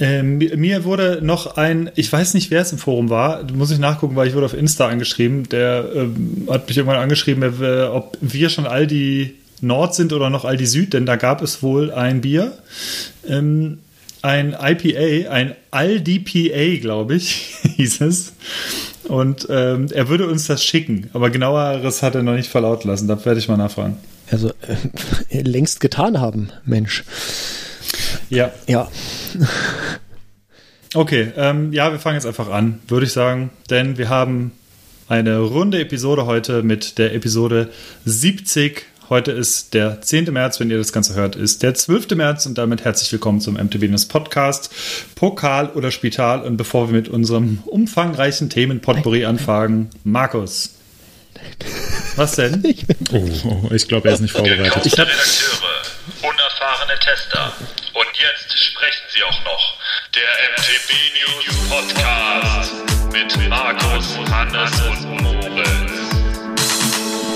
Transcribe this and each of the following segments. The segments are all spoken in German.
Ähm, mir wurde noch ein, ich weiß nicht, wer es im Forum war, muss ich nachgucken, weil ich wurde auf Insta angeschrieben. Der ähm, hat mich irgendwann angeschrieben, ob wir schon all die Nord sind oder noch all die Süd, denn da gab es wohl ein Bier, ähm, ein IPA, ein Aldi glaube ich, hieß es. Und ähm, er würde uns das schicken, aber genaueres hat er noch nicht verlauten lassen. Da werde ich mal nachfragen. Also äh, längst getan haben, Mensch. Ja. Ja. Okay, ähm, ja, wir fangen jetzt einfach an, würde ich sagen, denn wir haben eine runde Episode heute mit der Episode 70 Heute ist der 10. März, wenn ihr das Ganze hört, ist der 12. März und damit herzlich willkommen zum MTV News Podcast, Pokal oder Spital. Und bevor wir mit unserem umfangreichen Themen Potpourri anfangen, Markus. Was denn? Ich, oh, oh, ich glaube, er ist nicht vorbereitet. Ich Redakteure, unerfahrene Tester. Jetzt sprechen sie auch noch. Der MTB News Podcast mit Markus, Hannes und Moritz.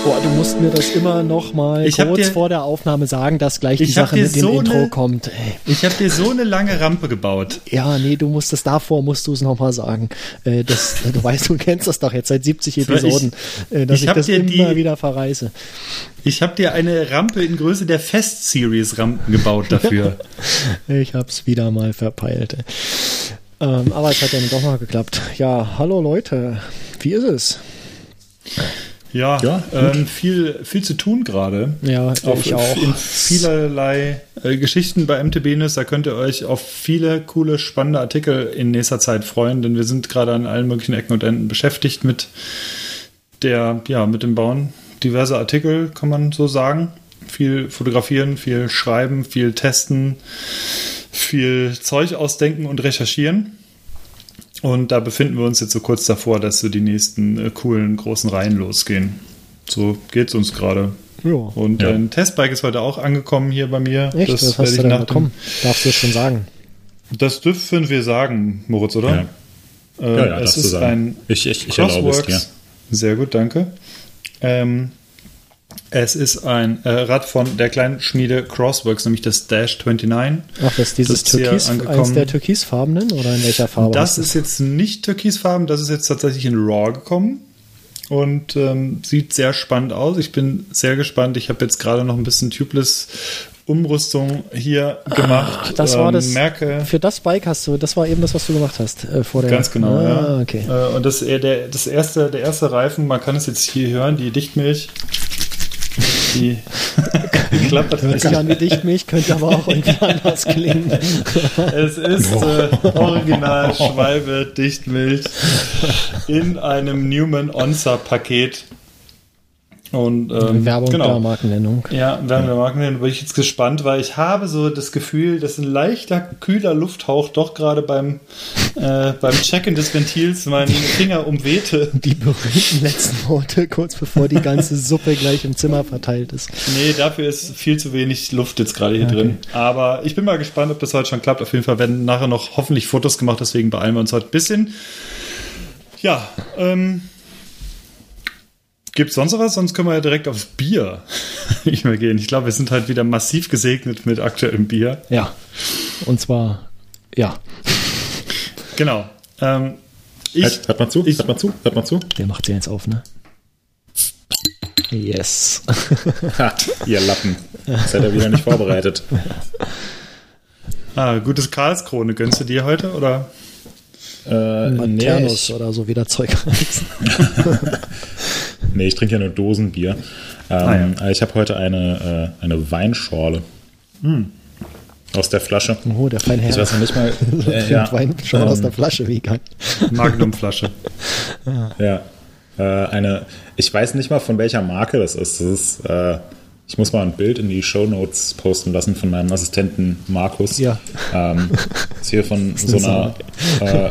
Boah, du musst mir das immer noch mal ich kurz dir, vor der Aufnahme sagen, dass gleich die Sache mit dem so Intro eine, kommt. Ey. Ich habe dir so eine lange Rampe gebaut. Ja, nee, du musst es davor, musst du es noch mal sagen. Äh, das, du weißt, du kennst das doch jetzt seit 70 Episoden, ich, äh, dass ich, ich das immer die, wieder verreiße. Ich habe dir eine Rampe in Größe der Fest-Series-Rampen gebaut dafür. ich habe es wieder mal verpeilt. Ähm, aber es hat ja doch mal geklappt. Ja, hallo Leute, wie ist es? Ja, ja ähm, viel, viel zu tun gerade. Ja, auf, ich auch. In vielerlei äh, Geschichten bei MTB News. Da könnt ihr euch auf viele coole, spannende Artikel in nächster Zeit freuen, denn wir sind gerade an allen möglichen Ecken und Enden beschäftigt mit der, ja, mit dem Bauen diverser Artikel, kann man so sagen. Viel fotografieren, viel schreiben, viel testen, viel Zeug ausdenken und recherchieren. Und da befinden wir uns jetzt so kurz davor, dass so die nächsten äh, coolen großen Reihen losgehen. So geht es uns gerade. Ja. Und ja. ein Testbike ist heute auch angekommen hier bei mir. Echt? Das Was hast du denn bekommen? Darfst du es schon sagen? Das dürfen wir sagen, Moritz, oder? Ja, äh, ja, ja es ist ein ich, ich, ich Crossworks. Es, ja. Sehr gut, danke. Ähm, es ist ein äh, Rad von der kleinen Schmiede Crossworks, nämlich das Dash 29. Ach, das ist dieses das Türkis, eins der türkisfarbenen oder in welcher Farbe? Das ist jetzt nicht türkisfarben, das ist jetzt tatsächlich in Raw gekommen und ähm, sieht sehr spannend aus. Ich bin sehr gespannt. Ich habe jetzt gerade noch ein bisschen Tubeless Umrüstung hier gemacht. Ach, das war das. Ähm, merke, für das Bike hast du, das war eben das, was du gemacht hast äh, vor der. Ganz genau, ah, ja. Okay. Äh, und das, der, das erste, der erste Reifen, man kann es jetzt hier hören, die Dichtmilch die, die klappert Hört sich an wie Dichtmilch, könnte aber auch irgendwie anders klingen. Es ist äh, Original Schwalbe Dichtmilch in einem Newman Onza Paket. Und, ähm, Werbung genau. der Markennennung. Ja, Werbung der Markennennung. Bin ich jetzt gespannt, weil ich habe so das Gefühl, dass ein leichter, kühler Lufthauch doch gerade beim, äh, beim Checken des Ventils meinen Finger umwehte. Die berühmten letzten Worte, kurz bevor die ganze Suppe gleich im Zimmer verteilt ist. Nee, dafür ist viel zu wenig Luft jetzt gerade hier okay. drin. Aber ich bin mal gespannt, ob das heute schon klappt. Auf jeden Fall werden nachher noch hoffentlich Fotos gemacht, deswegen beeilen wir uns heute ein bisschen. Ja, ähm, Gibt es sonst noch was? Sonst können wir ja direkt aufs Bier übergehen. Ich glaube, wir sind halt wieder massiv gesegnet mit aktuellem Bier. Ja. Und zwar, ja. Genau. Ähm, ich, halt, hört mal zu, ich, hört mal zu, hört mal zu. Der macht sie jetzt auf, ne? Yes. ha, ihr Lappen. Seid ihr wieder nicht vorbereitet. ah, gutes Karlskrone. Gönnst du dir heute, oder? Äh, Maternus nee, oder so wie der Zeug heißt. nee, ich trinke ja nur Dosenbier. Ähm, ah, ja. Ich habe heute eine, äh, eine Weinschorle. Mm. Aus der Flasche. Oh, der feine Herr. Ich weiß noch nicht mal. Äh, ja, Weinschorle ähm, aus der Flasche, wie geil. Magnumflasche. ja. Äh, eine, ich weiß nicht mal von welcher Marke das ist. Das ist äh, ich muss mal ein Bild in die Show Notes posten lassen von meinem Assistenten Markus. Ja. Ähm, ist hier von so einer äh,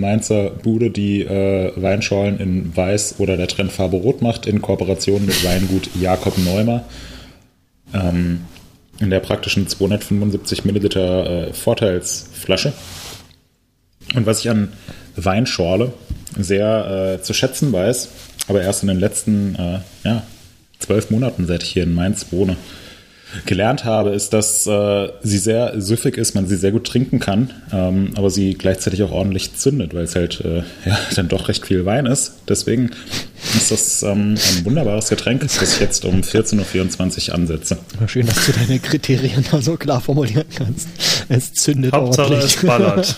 Mainzer Bude, die äh, Weinschorlen in Weiß oder der Trendfarbe Rot macht, in Kooperation mit Weingut Jakob Neumer. Ähm, in der praktischen 275 Milliliter äh, Vorteilsflasche. Und was ich an Weinschorle sehr äh, zu schätzen weiß, aber erst in den letzten äh, ja, zwölf Monaten, seit ich hier in Mainz wohne, gelernt habe, ist, dass äh, sie sehr süffig ist, man sie sehr gut trinken kann, ähm, aber sie gleichzeitig auch ordentlich zündet, weil es halt äh, ja, dann doch recht viel Wein ist. Deswegen ist das ähm, ein wunderbares Getränk, das ich jetzt um 14.24 Uhr ansetze. Schön, dass du deine Kriterien da so klar formulieren kannst. Es zündet Hauptsache ordentlich. es ballert.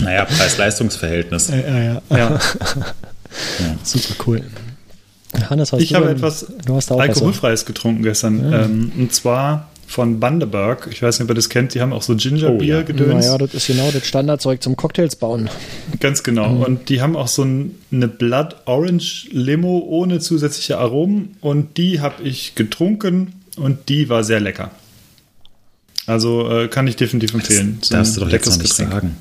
naja, Preis-Leistungs-Verhältnis. Ja, ja, ja. ja. Super cool. Hannes, hast ich habe etwas Alkoholfreies getrunken gestern. Ja. Ähm, und zwar von Bundaberg. Ich weiß nicht, ob ihr das kennt. Die haben auch so Gingerbier oh, gedöns. Naja, das ist genau das Standardzeug zum Cocktails bauen. Ganz genau. Mhm. Und die haben auch so eine Blood Orange Limo ohne zusätzliche Aromen. Und die habe ich getrunken und die war sehr lecker. Also äh, kann ich definitiv empfehlen. Das darfst du doch jetzt noch nicht Getränk. sagen.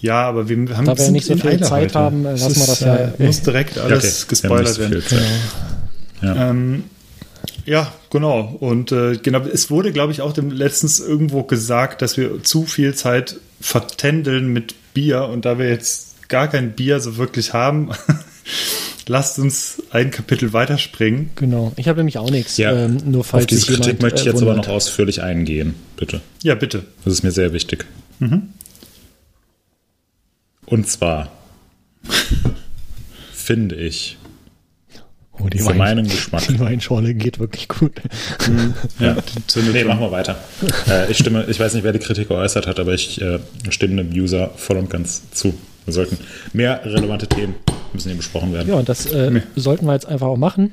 Ja, aber wir haben da wir nicht so viel Eile Zeit heute. haben, lassen wir das ja. Äh, muss direkt alles okay. gespoilert werden. Genau. Ja. Ähm, ja, genau. Und äh, genau, es wurde, glaube ich, auch dem letztens irgendwo gesagt, dass wir zu viel Zeit vertändeln mit Bier und da wir jetzt gar kein Bier so wirklich haben, lasst uns ein Kapitel weiterspringen. Genau. Ich habe nämlich auch nichts. Ja, ähm, nur falls auf diese Kritik jemand, möchte ich jetzt äh, aber noch ausführlich eingehen, bitte. Ja, bitte. Das ist mir sehr wichtig. Mhm. Und zwar finde ich, oh, die für Wein, meinen Geschmack. Die Weinschorle geht wirklich gut. Mhm. ja, nee, machen wir weiter. äh, ich stimme, ich weiß nicht, wer die Kritik geäußert hat, aber ich äh, stimme dem User voll und ganz zu. Wir sollten mehr relevante Themen müssen hier besprochen werden. Ja, und das äh, nee. sollten wir jetzt einfach auch machen.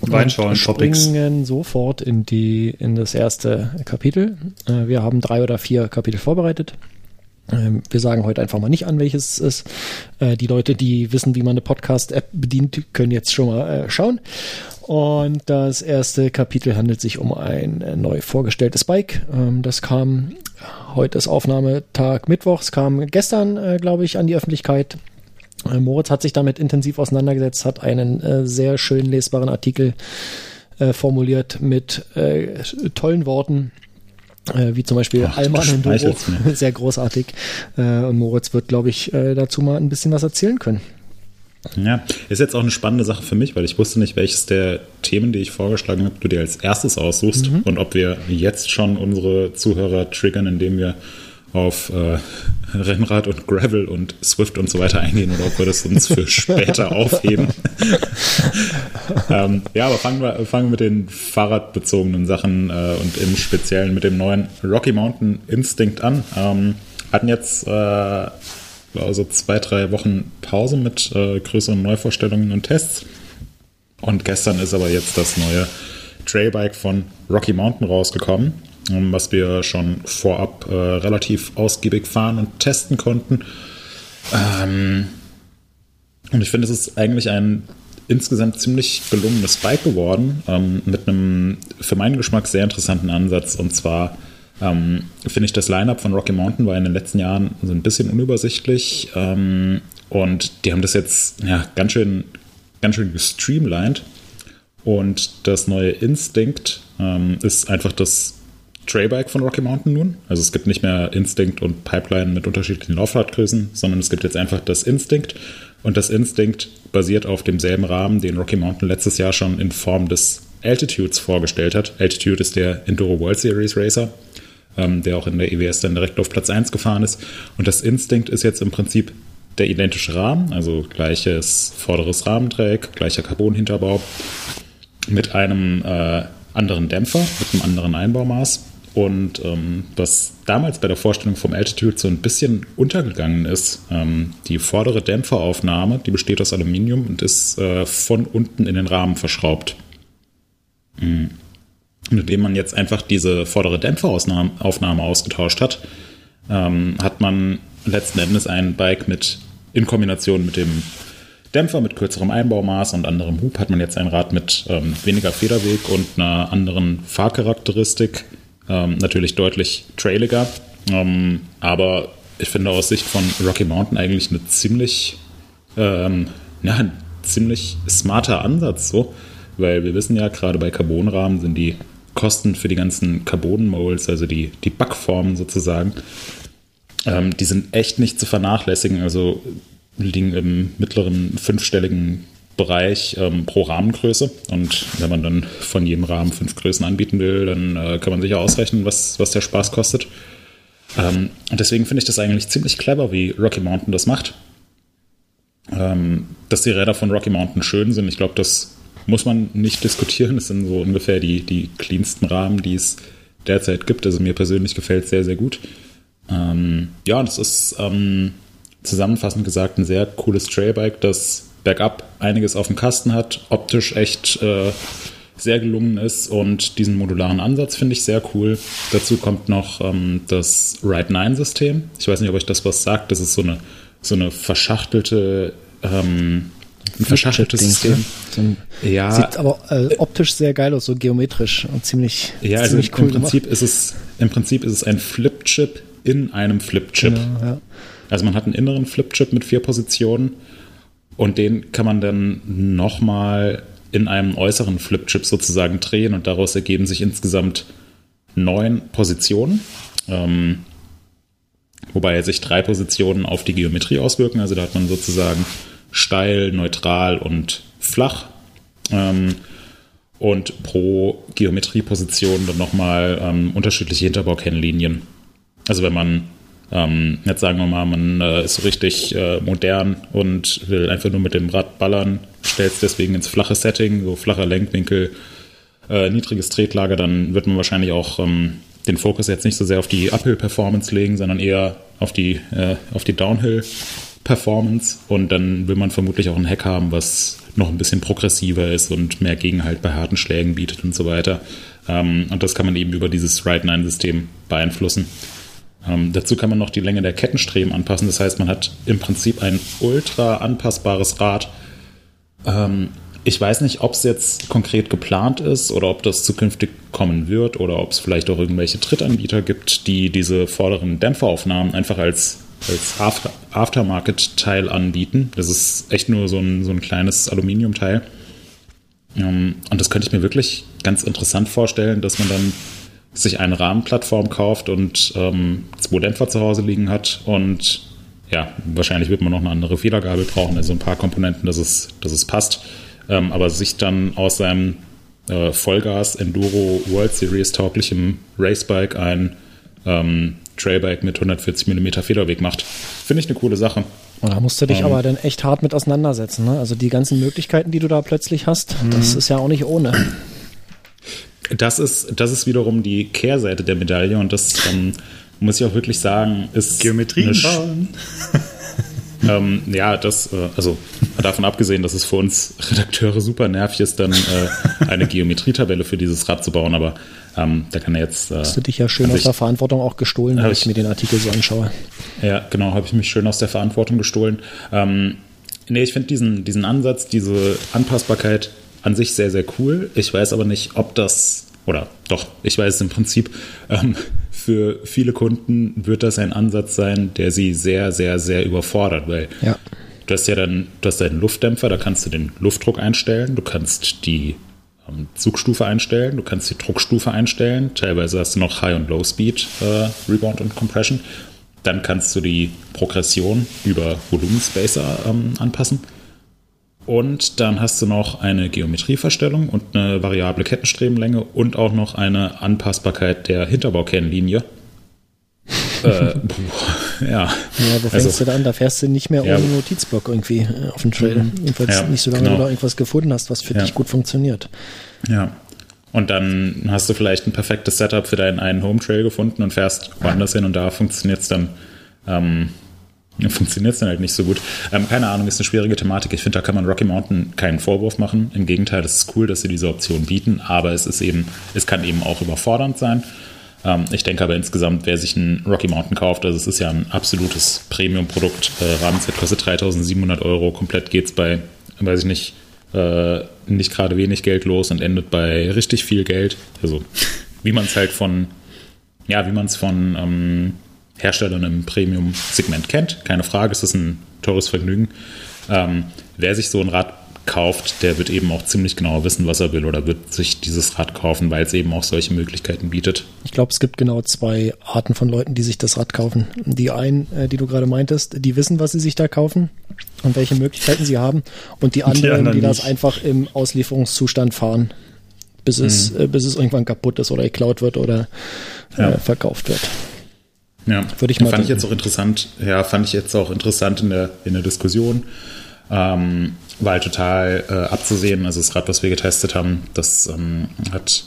Weinschorlen, springen sofort in die in das erste Kapitel. Äh, wir haben drei oder vier Kapitel vorbereitet. Ähm, wir sagen heute einfach mal nicht an, welches es ist. Äh, die Leute, die wissen, wie man eine Podcast-App bedient, können jetzt schon mal äh, schauen. Und das erste Kapitel handelt sich um ein äh, neu vorgestelltes Bike. Ähm, das kam, heute ist Aufnahmetag Mittwochs, kam gestern, glaube ich, an die Öffentlichkeit. Moritz hat sich damit intensiv auseinandergesetzt, hat einen sehr schön lesbaren Artikel formuliert mit tollen Worten wie zum Beispiel Ach, Alman und Doro. Sehr großartig. Äh, und Moritz wird, glaube ich, äh, dazu mal ein bisschen was erzählen können. Ja, ist jetzt auch eine spannende Sache für mich, weil ich wusste nicht, welches der Themen, die ich vorgeschlagen habe, du dir als erstes aussuchst mhm. und ob wir jetzt schon unsere Zuhörer triggern, indem wir auf äh, Rennrad und Gravel und Swift und so weiter eingehen oder ob wir das uns für später aufheben. ähm, ja, aber fangen wir, fangen mit den fahrradbezogenen Sachen äh, und im Speziellen mit dem neuen Rocky Mountain Instinct an. Ähm, hatten jetzt äh, also zwei, drei Wochen Pause mit äh, größeren Neuvorstellungen und Tests. Und gestern ist aber jetzt das neue Trailbike von Rocky Mountain rausgekommen. Ähm, was wir schon vorab äh, relativ ausgiebig fahren und testen konnten. Ähm, und ich finde, es ist eigentlich ein insgesamt ziemlich gelungenes Bike geworden, ähm, mit einem für meinen Geschmack sehr interessanten Ansatz. Und zwar ähm, finde ich, das Line-Up von Rocky Mountain war in den letzten Jahren so ein bisschen unübersichtlich. Ähm, und die haben das jetzt ja, ganz schön, ganz schön gestreamlined. Und das neue Instinct ähm, ist einfach das Trailbike von Rocky Mountain nun. Also es gibt nicht mehr Instinct und Pipeline mit unterschiedlichen Laufradgrößen, sondern es gibt jetzt einfach das Instinct. Und das Instinct basiert auf demselben Rahmen, den Rocky Mountain letztes Jahr schon in Form des Altitudes vorgestellt hat. Altitude ist der Enduro World Series Racer, ähm, der auch in der EWS dann direkt auf Platz 1 gefahren ist. Und das Instinct ist jetzt im Prinzip der identische Rahmen, also gleiches vorderes Rahmenträg, gleicher Carbon-Hinterbau mit einem äh, anderen Dämpfer, mit einem anderen Einbaumaß und ähm, was damals bei der Vorstellung vom Altitude so ein bisschen untergegangen ist, ähm, die vordere Dämpferaufnahme, die besteht aus Aluminium und ist äh, von unten in den Rahmen verschraubt. Mhm. Und indem man jetzt einfach diese vordere Dämpferaufnahme ausgetauscht hat, ähm, hat man letzten Endes ein Bike mit in Kombination mit dem Dämpfer mit kürzerem Einbaumaß und anderem Hub hat man jetzt ein Rad mit ähm, weniger Federweg und einer anderen Fahrcharakteristik ähm, natürlich deutlich trailiger. Ähm, aber ich finde aus Sicht von Rocky Mountain eigentlich eine ziemlich, ähm, ja, ein ziemlich smarter Ansatz so, weil wir wissen ja, gerade bei Carbonrahmen sind die Kosten für die ganzen Carbon-Molds, also die, die Backformen sozusagen, ähm, die sind echt nicht zu vernachlässigen. Also liegen im mittleren fünfstelligen Bereich ähm, pro Rahmengröße. Und wenn man dann von jedem Rahmen fünf Größen anbieten will, dann äh, kann man sich ja ausrechnen, was, was der Spaß kostet. Ähm, und deswegen finde ich das eigentlich ziemlich clever, wie Rocky Mountain das macht. Ähm, dass die Räder von Rocky Mountain schön sind, ich glaube, das muss man nicht diskutieren. Das sind so ungefähr die, die cleansten Rahmen, die es derzeit gibt. Also mir persönlich gefällt es sehr, sehr gut. Ähm, ja, das ist ähm, zusammenfassend gesagt ein sehr cooles Trailbike, das bergab einiges auf dem Kasten hat, optisch echt äh, sehr gelungen ist und diesen modularen Ansatz finde ich sehr cool. Dazu kommt noch ähm, das Ride 9 System. Ich weiß nicht, ob euch das was sagt. Das ist so eine, so eine verschachtelte ähm, ein verschachteltes System. Ne? So ein, ja. Sieht aber äh, optisch sehr geil aus, so geometrisch und ziemlich, ja, also ziemlich cool im Prinzip gemacht. ist es Im Prinzip ist es ein Flipchip in einem Flipchip. Genau, ja. Also man hat einen inneren Flipchip mit vier Positionen und den kann man dann nochmal in einem äußeren Flipchip sozusagen drehen und daraus ergeben sich insgesamt neun Positionen. Ähm, wobei sich drei Positionen auf die Geometrie auswirken. Also da hat man sozusagen steil, neutral und flach. Ähm, und pro Geometrieposition dann nochmal ähm, unterschiedliche Hinterbaukennlinien. Also wenn man ähm, jetzt sagen wir mal, man äh, ist richtig äh, modern und will einfach nur mit dem Rad ballern, stellt es deswegen ins flache Setting, so flacher Lenkwinkel, äh, niedriges Tretlager, dann wird man wahrscheinlich auch ähm, den Fokus jetzt nicht so sehr auf die Uphill-Performance legen, sondern eher auf die, äh, auf die Downhill Performance und dann will man vermutlich auch ein Heck haben, was noch ein bisschen progressiver ist und mehr Gegenhalt bei harten Schlägen bietet und so weiter. Ähm, und das kann man eben über dieses Ride-9-System beeinflussen. Ähm, dazu kann man noch die Länge der Kettenstreben anpassen. Das heißt, man hat im Prinzip ein ultra anpassbares Rad. Ähm, ich weiß nicht, ob es jetzt konkret geplant ist oder ob das zukünftig kommen wird oder ob es vielleicht auch irgendwelche Drittanbieter gibt, die diese vorderen Dämpferaufnahmen einfach als als After Aftermarket-Teil anbieten. Das ist echt nur so ein, so ein kleines Aluminiumteil. Ähm, und das könnte ich mir wirklich ganz interessant vorstellen, dass man dann sich eine Rahmenplattform kauft und ähm, zwei Dämpfer zu Hause liegen hat und ja, wahrscheinlich wird man noch eine andere Federgabel brauchen, also ein paar Komponenten, dass es, dass es passt. Ähm, aber sich dann aus seinem äh, Vollgas Enduro World Series tauglichem Racebike ein ähm, Trailbike mit 140 mm Federweg macht. Finde ich eine coole Sache. Und da musst du dich ähm, aber dann echt hart mit auseinandersetzen. Ne? Also die ganzen Möglichkeiten, die du da plötzlich hast, mhm. das ist ja auch nicht ohne. Das ist, das ist wiederum die Kehrseite der Medaille und das ähm, muss ich auch wirklich sagen, ist. Geometrie ähm, ja, das, äh, also davon abgesehen, dass es für uns Redakteure super nervig ist, dann äh, eine Geometrietabelle für dieses Rad zu bauen, aber ähm, da kann er jetzt. Äh, Hast du dich ja schön aus der Verantwortung auch gestohlen, wenn ich, ich mir den Artikel so anschaue. Ja, genau, habe ich mich schön aus der Verantwortung gestohlen. Ähm, nee, ich finde diesen, diesen Ansatz, diese Anpassbarkeit an sich sehr, sehr cool. Ich weiß aber nicht, ob das, oder doch, ich weiß im Prinzip, ähm, für viele Kunden wird das ein Ansatz sein, der sie sehr, sehr, sehr überfordert, weil ja. du hast ja dann, du hast deinen Luftdämpfer, da kannst du den Luftdruck einstellen, du kannst die ähm, Zugstufe einstellen, du kannst die Druckstufe einstellen, teilweise hast du noch High- und Low-Speed äh, Rebound und Compression. Dann kannst du die Progression über Volumenspacer ähm, anpassen. Und dann hast du noch eine Geometrieverstellung und eine variable Kettenstrebenlänge und auch noch eine Anpassbarkeit der Hinterbaukennlinie. äh, ja. Ja, wo fängst also, du da an? Da fährst du nicht mehr ohne Notizblock irgendwie äh, auf den Trail. Mhm. Jedenfalls ja, nicht so lange, genau. du da irgendwas gefunden hast, was für ja. dich gut funktioniert. Ja. Und dann hast du vielleicht ein perfektes Setup für deinen einen Home Trail gefunden und fährst woanders hin und da funktioniert es dann. Ähm, funktioniert es dann halt nicht so gut. Ähm, keine Ahnung, ist eine schwierige Thematik. Ich finde, da kann man Rocky Mountain keinen Vorwurf machen. Im Gegenteil, es ist cool, dass sie diese Option bieten, aber es ist eben, es kann eben auch überfordernd sein. Ähm, ich denke aber insgesamt, wer sich einen Rocky Mountain kauft, also es ist ja ein absolutes Premium-Produkt. Äh, Rahmenset kostet 3700 Euro. Komplett geht es bei, weiß ich nicht, äh, nicht gerade wenig Geld los und endet bei richtig viel Geld. Also wie man es halt von, ja, wie man es von ähm, Herstellern im Premium-Segment kennt. Keine Frage, es ist ein teures Vergnügen. Ähm, wer sich so ein Rad kauft, der wird eben auch ziemlich genau wissen, was er will oder wird sich dieses Rad kaufen, weil es eben auch solche Möglichkeiten bietet. Ich glaube, es gibt genau zwei Arten von Leuten, die sich das Rad kaufen. Die einen, äh, die du gerade meintest, die wissen, was sie sich da kaufen und welche Möglichkeiten sie haben. Und die anderen, die, anderen die das einfach im Auslieferungszustand fahren, bis es, mhm. äh, bis es irgendwann kaputt ist oder geklaut wird oder äh, ja. verkauft wird. Ja, Würde ich mal fand denken. ich jetzt auch interessant, ja, fand ich jetzt auch interessant in der, in der Diskussion. Ähm, war halt total äh, abzusehen. Also das Rad, was wir getestet haben, das ähm, hat,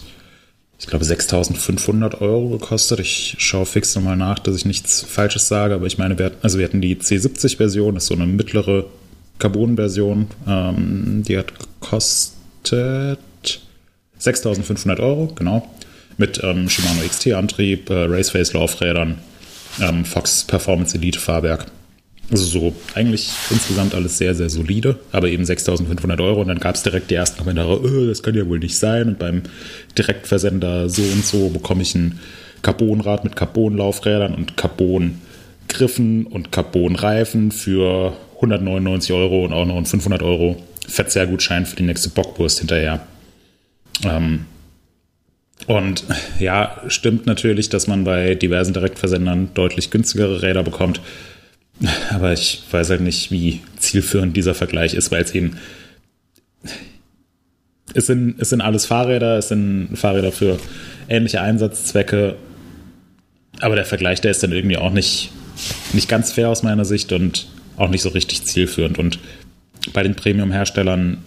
ich glaube, 6.500 Euro gekostet. Ich schaue fix nochmal nach, dass ich nichts Falsches sage, aber ich meine, wir hatten, also wir hatten die C70-Version, das ist so eine mittlere Carbon-Version, ähm, die hat gekostet 6.500 Euro, genau, mit ähm, Shimano XT-Antrieb, äh, Raceface-Laufrädern, ähm, Fox Performance Elite Fahrwerk. Also so eigentlich insgesamt alles sehr, sehr solide, aber eben 6.500 Euro. Und dann gab es direkt die ersten Kommentare, oh, das kann ja wohl nicht sein. Und beim Direktversender so und so bekomme ich ein Carbonrad mit Carbonlaufrädern und Carbongriffen und Carbonreifen für 199 Euro und auch noch einen 500 Euro Verzehrgutschein für die nächste Bockwurst hinterher. Ähm, und ja, stimmt natürlich, dass man bei diversen Direktversendern deutlich günstigere Räder bekommt. Aber ich weiß halt nicht, wie zielführend dieser Vergleich ist, weil es eben. Es sind, es sind alles Fahrräder, es sind Fahrräder für ähnliche Einsatzzwecke. Aber der Vergleich, der ist dann irgendwie auch nicht, nicht ganz fair aus meiner Sicht und auch nicht so richtig zielführend. Und bei den Premium-Herstellern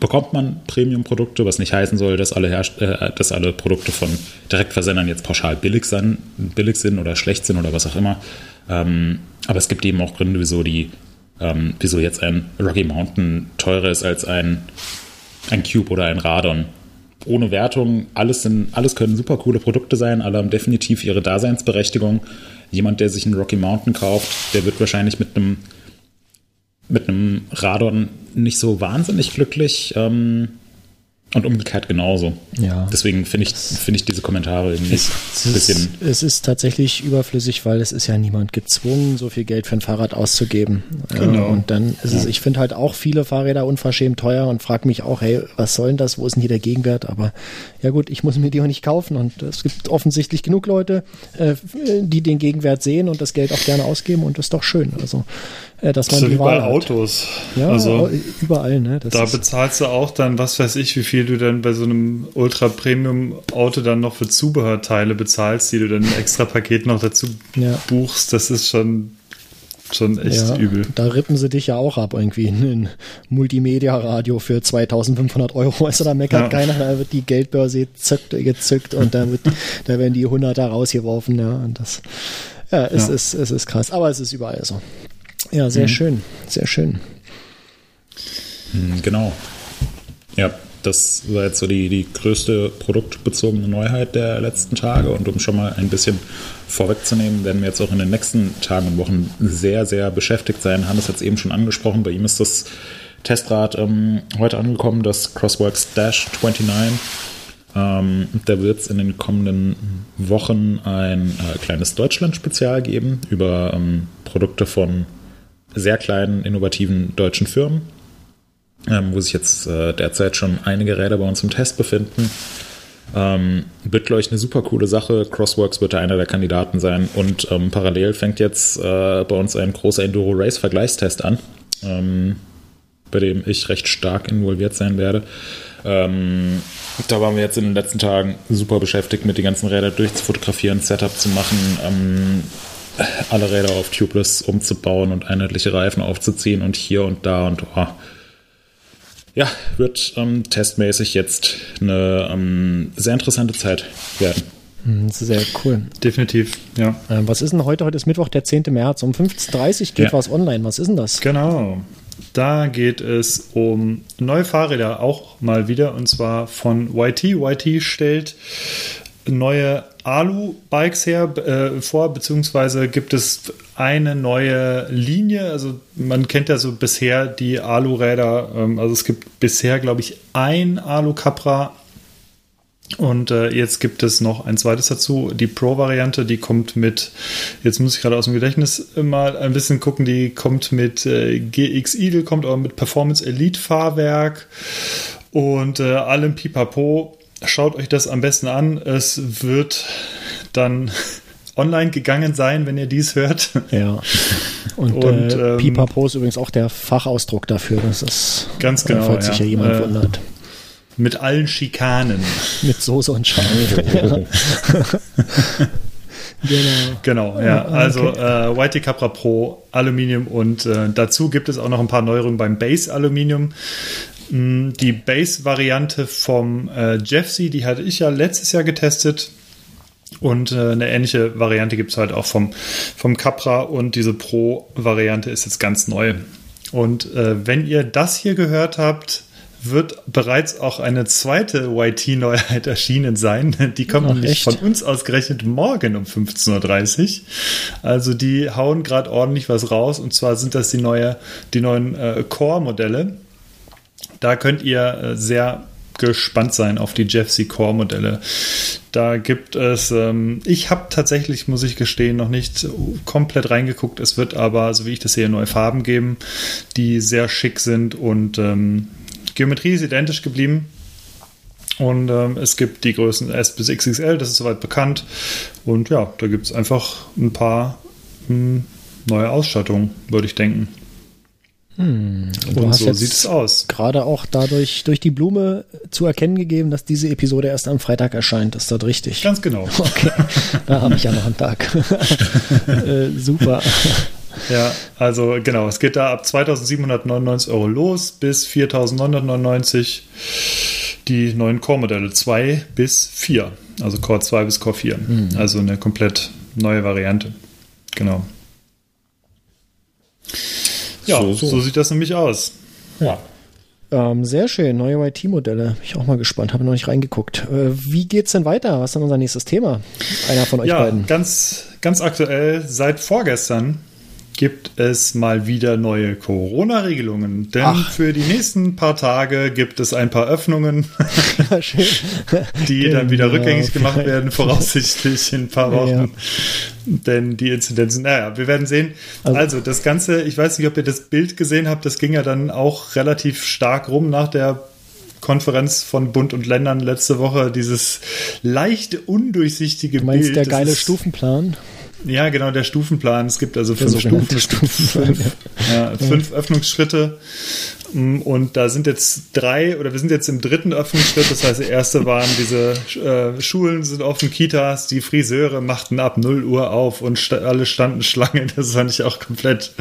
bekommt man Premium-Produkte, was nicht heißen soll, dass alle, äh, dass alle Produkte von Direktversendern jetzt pauschal billig, sein, billig sind oder schlecht sind oder was auch immer. Ähm, aber es gibt eben auch Gründe, wieso die, ähm, wieso jetzt ein Rocky Mountain teurer ist als ein, ein Cube oder ein Radon. Ohne Wertung, alles, sind, alles können super coole Produkte sein, alle haben definitiv ihre Daseinsberechtigung. Jemand, der sich einen Rocky Mountain kauft, der wird wahrscheinlich mit einem mit einem Radon nicht so wahnsinnig glücklich. Ähm, und umgekehrt genauso. Ja. Deswegen finde ich, finde ich diese Kommentare irgendwie es, ein bisschen. Ist, es ist tatsächlich überflüssig, weil es ist ja niemand gezwungen, so viel Geld für ein Fahrrad auszugeben. Genau. und dann ist es, ich finde halt auch viele Fahrräder unverschämt teuer und frage mich auch, hey, was soll denn das? Wo ist denn hier der Gegenwert? Aber ja gut, ich muss mir die auch nicht kaufen. Und es gibt offensichtlich genug Leute, äh, die den Gegenwert sehen und das Geld auch gerne ausgeben und das ist doch schön. Also äh, dass man so die Wahl bei Autos. Ja, also überall. Ne? Das da bezahlst du auch dann, was weiß ich, wie viel du dann bei so einem Ultra-Premium-Auto dann noch für Zubehörteile bezahlst, die du dann im extra Paket noch dazu ja. buchst. Das ist schon schon echt ja, übel. Da rippen sie dich ja auch ab, irgendwie ein Multimedia-Radio für 2500 Euro. Also da meckert ja. keiner, da wird die Geldbörse gezückt, gezückt und da, wird, da werden die Hunderter rausgeworfen. Ja, und das, ja, es, ja. Ist, es ist krass, aber es ist überall so. Ja, sehr mhm. schön, sehr schön. Hm, genau. Ja, das war jetzt so die, die größte produktbezogene Neuheit der letzten Tage. Und um schon mal ein bisschen vorwegzunehmen, werden wir jetzt auch in den nächsten Tagen und Wochen sehr, sehr beschäftigt sein. Hannes hat es eben schon angesprochen. Bei ihm ist das Testrad ähm, heute angekommen, das Crossworks Dash 29. Ähm, da wird es in den kommenden Wochen ein äh, kleines Deutschland-Spezial geben über ähm, Produkte von sehr kleinen, innovativen deutschen Firmen, ähm, wo sich jetzt äh, derzeit schon einige Räder bei uns im Test befinden. Ähm, wird, glaube ich, eine super coole Sache. Crossworks wird da einer der Kandidaten sein. Und ähm, parallel fängt jetzt äh, bei uns ein großer Enduro-Race-Vergleichstest an, ähm, bei dem ich recht stark involviert sein werde. Ähm, da waren wir jetzt in den letzten Tagen super beschäftigt, mit den ganzen Rädern durchzufotografieren, Setup zu machen, ähm, alle Räder auf Tubeless umzubauen und einheitliche Reifen aufzuziehen und hier und da und oh. ja, wird ähm, testmäßig jetzt eine ähm, sehr interessante Zeit werden. Hm, sehr cool. Definitiv, ja. Ähm, was ist denn heute? Heute ist Mittwoch, der 10. März. Um 15.30 Uhr geht ja. was online. Was ist denn das? Genau. Da geht es um neue Fahrräder auch mal wieder und zwar von YT. YT stellt neue Alu-Bikes her äh, vor, beziehungsweise gibt es eine neue Linie. Also man kennt ja so bisher die Alu-Räder. Ähm, also es gibt bisher, glaube ich, ein Alu-Capra Und äh, jetzt gibt es noch ein zweites dazu, die Pro-Variante, die kommt mit, jetzt muss ich gerade aus dem Gedächtnis mal ein bisschen gucken, die kommt mit äh, GX Eagle, kommt aber mit Performance Elite Fahrwerk und äh, allem Pipapo. Schaut euch das am besten an. Es wird dann online gegangen sein, wenn ihr dies hört. Ja. Und, und äh, ähm, Pipapo ist übrigens auch der Fachausdruck dafür. Das ist ganz genau. Falls sich ja, ja jemand äh, wundert. Mit allen Schikanen. Mit Soße und Schale. Genau. Genau, ja. Also okay. äh, YT Capra Pro Aluminium und äh, dazu gibt es auch noch ein paar Neuerungen beim Base Aluminium. Mm, die Base-Variante vom äh, Jeffsy, die hatte ich ja letztes Jahr getestet. Und äh, eine ähnliche Variante gibt es halt auch vom, vom Capra und diese Pro-Variante ist jetzt ganz neu. Und äh, wenn ihr das hier gehört habt, wird bereits auch eine zweite YT-Neuheit erschienen sein. Die kommt Ach, nämlich von uns ausgerechnet morgen um 15.30 Uhr. Also die hauen gerade ordentlich was raus. Und zwar sind das die, neue, die neuen äh, Core-Modelle. Da könnt ihr äh, sehr gespannt sein auf die Jeff C. Core Modelle. Da gibt es, ähm, ich habe tatsächlich, muss ich gestehen, noch nicht komplett reingeguckt. Es wird aber, so wie ich das sehe, neue Farben geben, die sehr schick sind und ähm, Geometrie ist identisch geblieben. Und ähm, es gibt die Größen S bis XXL, das ist soweit bekannt. Und ja, da gibt es einfach ein paar hm, neue Ausstattungen, würde ich denken. Hm, und, und so sieht es aus. Gerade auch dadurch durch die Blume zu erkennen gegeben, dass diese Episode erst am Freitag erscheint. Ist das richtig? Ganz genau. Okay, da habe ich ja noch einen Tag. äh, super. Ja, also genau, es geht da ab 2799 Euro los bis 4999 die neuen Core-Modelle 2 bis 4. Also Core 2 bis Core 4. Mhm. Also eine komplett neue Variante. Genau. Ja, so, so. so sieht das nämlich aus. Ja. Ähm, sehr schön, neue YT-Modelle. Bin ich auch mal gespannt, habe noch nicht reingeguckt. Äh, wie geht's denn weiter? Was ist denn unser nächstes Thema? Einer von euch ja, beiden. Ganz, ganz aktuell, seit vorgestern gibt es mal wieder neue Corona-Regelungen. Denn Ach. für die nächsten paar Tage gibt es ein paar Öffnungen, die dann wieder genau. rückgängig gemacht werden, voraussichtlich in ein paar Wochen. Ja. Denn die Inzidenzen, naja, wir werden sehen. Also, also, das Ganze, ich weiß nicht, ob ihr das Bild gesehen habt, das ging ja dann auch relativ stark rum nach der Konferenz von Bund und Ländern letzte Woche, dieses leichte, undurchsichtige du meinst Bild. der geile Stufenplan? Ja, genau, der Stufenplan. Es gibt also fünf Stufen, fünf, ja, fünf Öffnungsschritte. Mm, und da sind jetzt drei, oder wir sind jetzt im dritten Öffnungsschritt. Das heißt, der erste waren diese äh, Schulen sind offen, Kitas, die Friseure machten ab 0 Uhr auf und st alle standen Schlange. Das fand ich auch komplett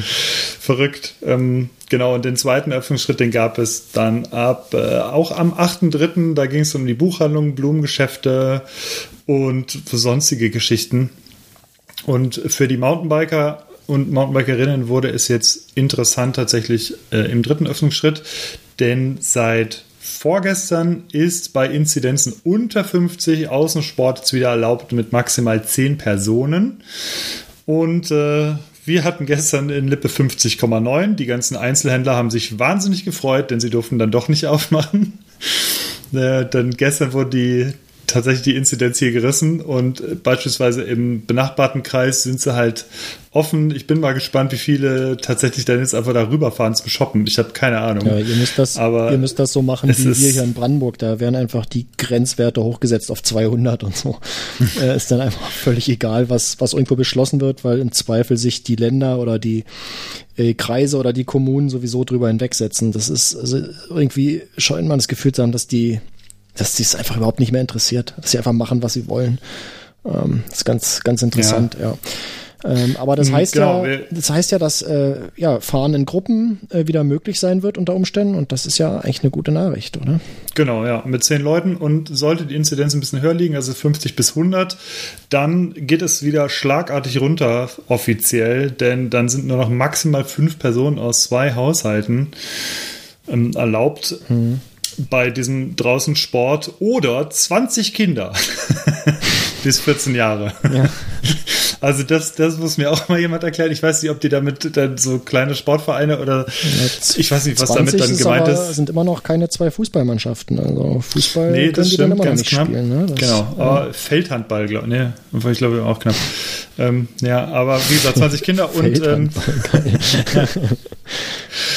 verrückt. Ähm, genau, und den zweiten Öffnungsschritt, den gab es dann ab, äh, auch am 8.3., da ging es um die Buchhandlung, Blumengeschäfte und sonstige Geschichten. Und für die Mountainbiker und Mountainbikerinnen wurde es jetzt interessant tatsächlich äh, im dritten Öffnungsschritt, denn seit vorgestern ist bei Inzidenzen unter 50 Außensport wieder erlaubt mit maximal 10 Personen. Und äh, wir hatten gestern in Lippe 50,9. Die ganzen Einzelhändler haben sich wahnsinnig gefreut, denn sie durften dann doch nicht aufmachen. Äh, dann gestern wurde die tatsächlich die Inzidenz hier gerissen und beispielsweise im benachbarten Kreis sind sie halt offen. Ich bin mal gespannt, wie viele tatsächlich dann jetzt einfach darüber fahren zum Shoppen. Ich habe keine Ahnung. Ja, ihr müsst das, Aber ihr müsst das so machen wie wir hier in Brandenburg. Da werden einfach die Grenzwerte hochgesetzt auf 200 und so. äh, ist dann einfach völlig egal, was, was irgendwo beschlossen wird, weil im Zweifel sich die Länder oder die äh, Kreise oder die Kommunen sowieso drüber hinwegsetzen. Das ist also irgendwie scheint man das Gefühl zu haben, dass die dass sie es einfach überhaupt nicht mehr interessiert, dass sie einfach machen, was sie wollen. Ähm, das ist ganz, ganz interessant, ja. ja. Ähm, aber das mhm, heißt genau, ja, das heißt ja, dass äh, ja, Fahren in Gruppen äh, wieder möglich sein wird unter Umständen und das ist ja eigentlich eine gute Nachricht, oder? Genau, ja, mit zehn Leuten und sollte die Inzidenz ein bisschen höher liegen, also 50 bis 100, dann geht es wieder schlagartig runter offiziell, denn dann sind nur noch maximal fünf Personen aus zwei Haushalten ähm, erlaubt. Mhm bei diesem draußen Sport oder 20 Kinder bis 14 Jahre. Ja. Also das, das muss mir auch mal jemand erklären. Ich weiß nicht, ob die damit dann so kleine Sportvereine oder ich weiß nicht, was damit dann gemeint ist. Es sind immer noch keine zwei Fußballmannschaften. Also Fußball nee, das können die stimmt, dann immer noch nicht knapp. spielen. Ne? Das, Genau, aber Feldhandball, glaube ich. Nee, ich glaube auch knapp. Ähm, ja, aber wie gesagt, 20 Kinder und ähm,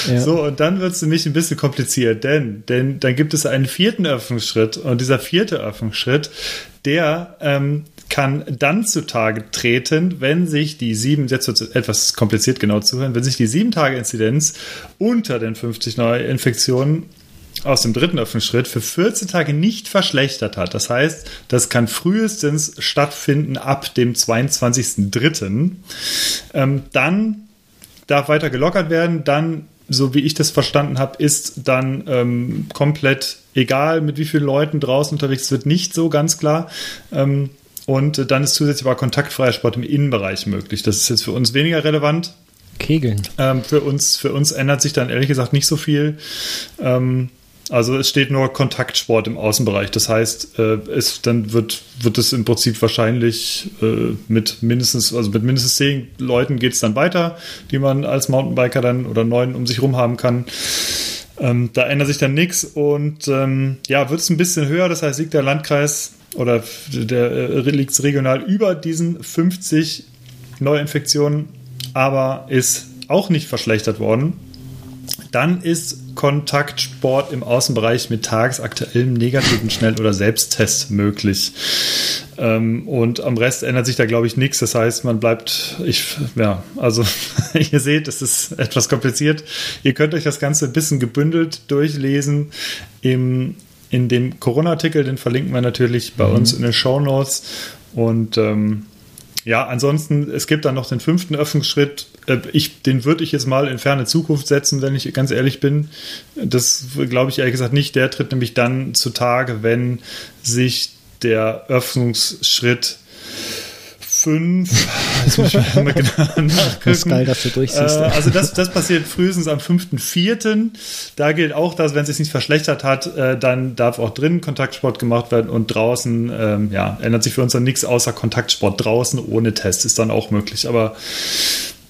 ja. So, und dann wird es nämlich ein bisschen kompliziert, denn, denn dann gibt es einen vierten Öffnungsschritt und dieser vierte Öffnungsschritt, der ähm, kann dann zutage treten, wenn sich die sieben, jetzt wird etwas kompliziert genau zuhören, wenn sich die sieben Tage Inzidenz unter den 50 Neuinfektionen aus dem dritten Öffnungsschritt für 14 Tage nicht verschlechtert hat. Das heißt, das kann frühestens stattfinden ab dem 22.03. Ähm, dann darf weiter gelockert werden. Dann, so wie ich das verstanden habe, ist dann ähm, komplett egal, mit wie vielen Leuten draußen unterwegs wird, nicht so ganz klar. Ähm, und äh, dann ist zusätzlich aber kontaktfreier Sport im Innenbereich möglich. Das ist jetzt für uns weniger relevant. Kegeln. Ähm, für, uns, für uns ändert sich dann ehrlich gesagt nicht so viel. Ähm, also es steht nur Kontaktsport im Außenbereich. Das heißt, äh, es, dann wird, wird es im Prinzip wahrscheinlich äh, mit mindestens, also mit mindestens zehn Leuten geht es dann weiter, die man als Mountainbiker dann oder neun um sich rum haben kann. Ähm, da ändert sich dann nichts und ähm, ja, wird es ein bisschen höher. Das heißt, liegt der Landkreis oder der äh, liegt es regional über diesen 50 Neuinfektionen, aber ist auch nicht verschlechtert worden. Dann ist Kontaktsport im Außenbereich mit tagesaktuellem negativen Schnell- oder Selbsttest möglich. Ähm, und am Rest ändert sich da, glaube ich, nichts. Das heißt, man bleibt, ich, ja, also ihr seht, es ist etwas kompliziert. Ihr könnt euch das Ganze ein bisschen gebündelt durchlesen im, in dem Corona-Artikel. Den verlinken wir natürlich bei uns in den Show Notes. Und ähm, ja, ansonsten, es gibt dann noch den fünften Öffnungsschritt. Äh, Ich, den würde ich jetzt mal in ferne Zukunft setzen, wenn ich ganz ehrlich bin. Das glaube ich ehrlich gesagt nicht. Der tritt nämlich dann zutage, wenn sich der Öffnungsschritt 5, jetzt muss ich mal genau nachgucken. Das geil, dass du durchsiehst. Äh, also das, das passiert frühestens am 5.4. Da gilt auch, dass wenn es sich nicht verschlechtert hat, äh, dann darf auch drinnen Kontaktsport gemacht werden und draußen, ähm, ja, ändert sich für uns dann nichts außer Kontaktsport draußen ohne Test ist dann auch möglich. Aber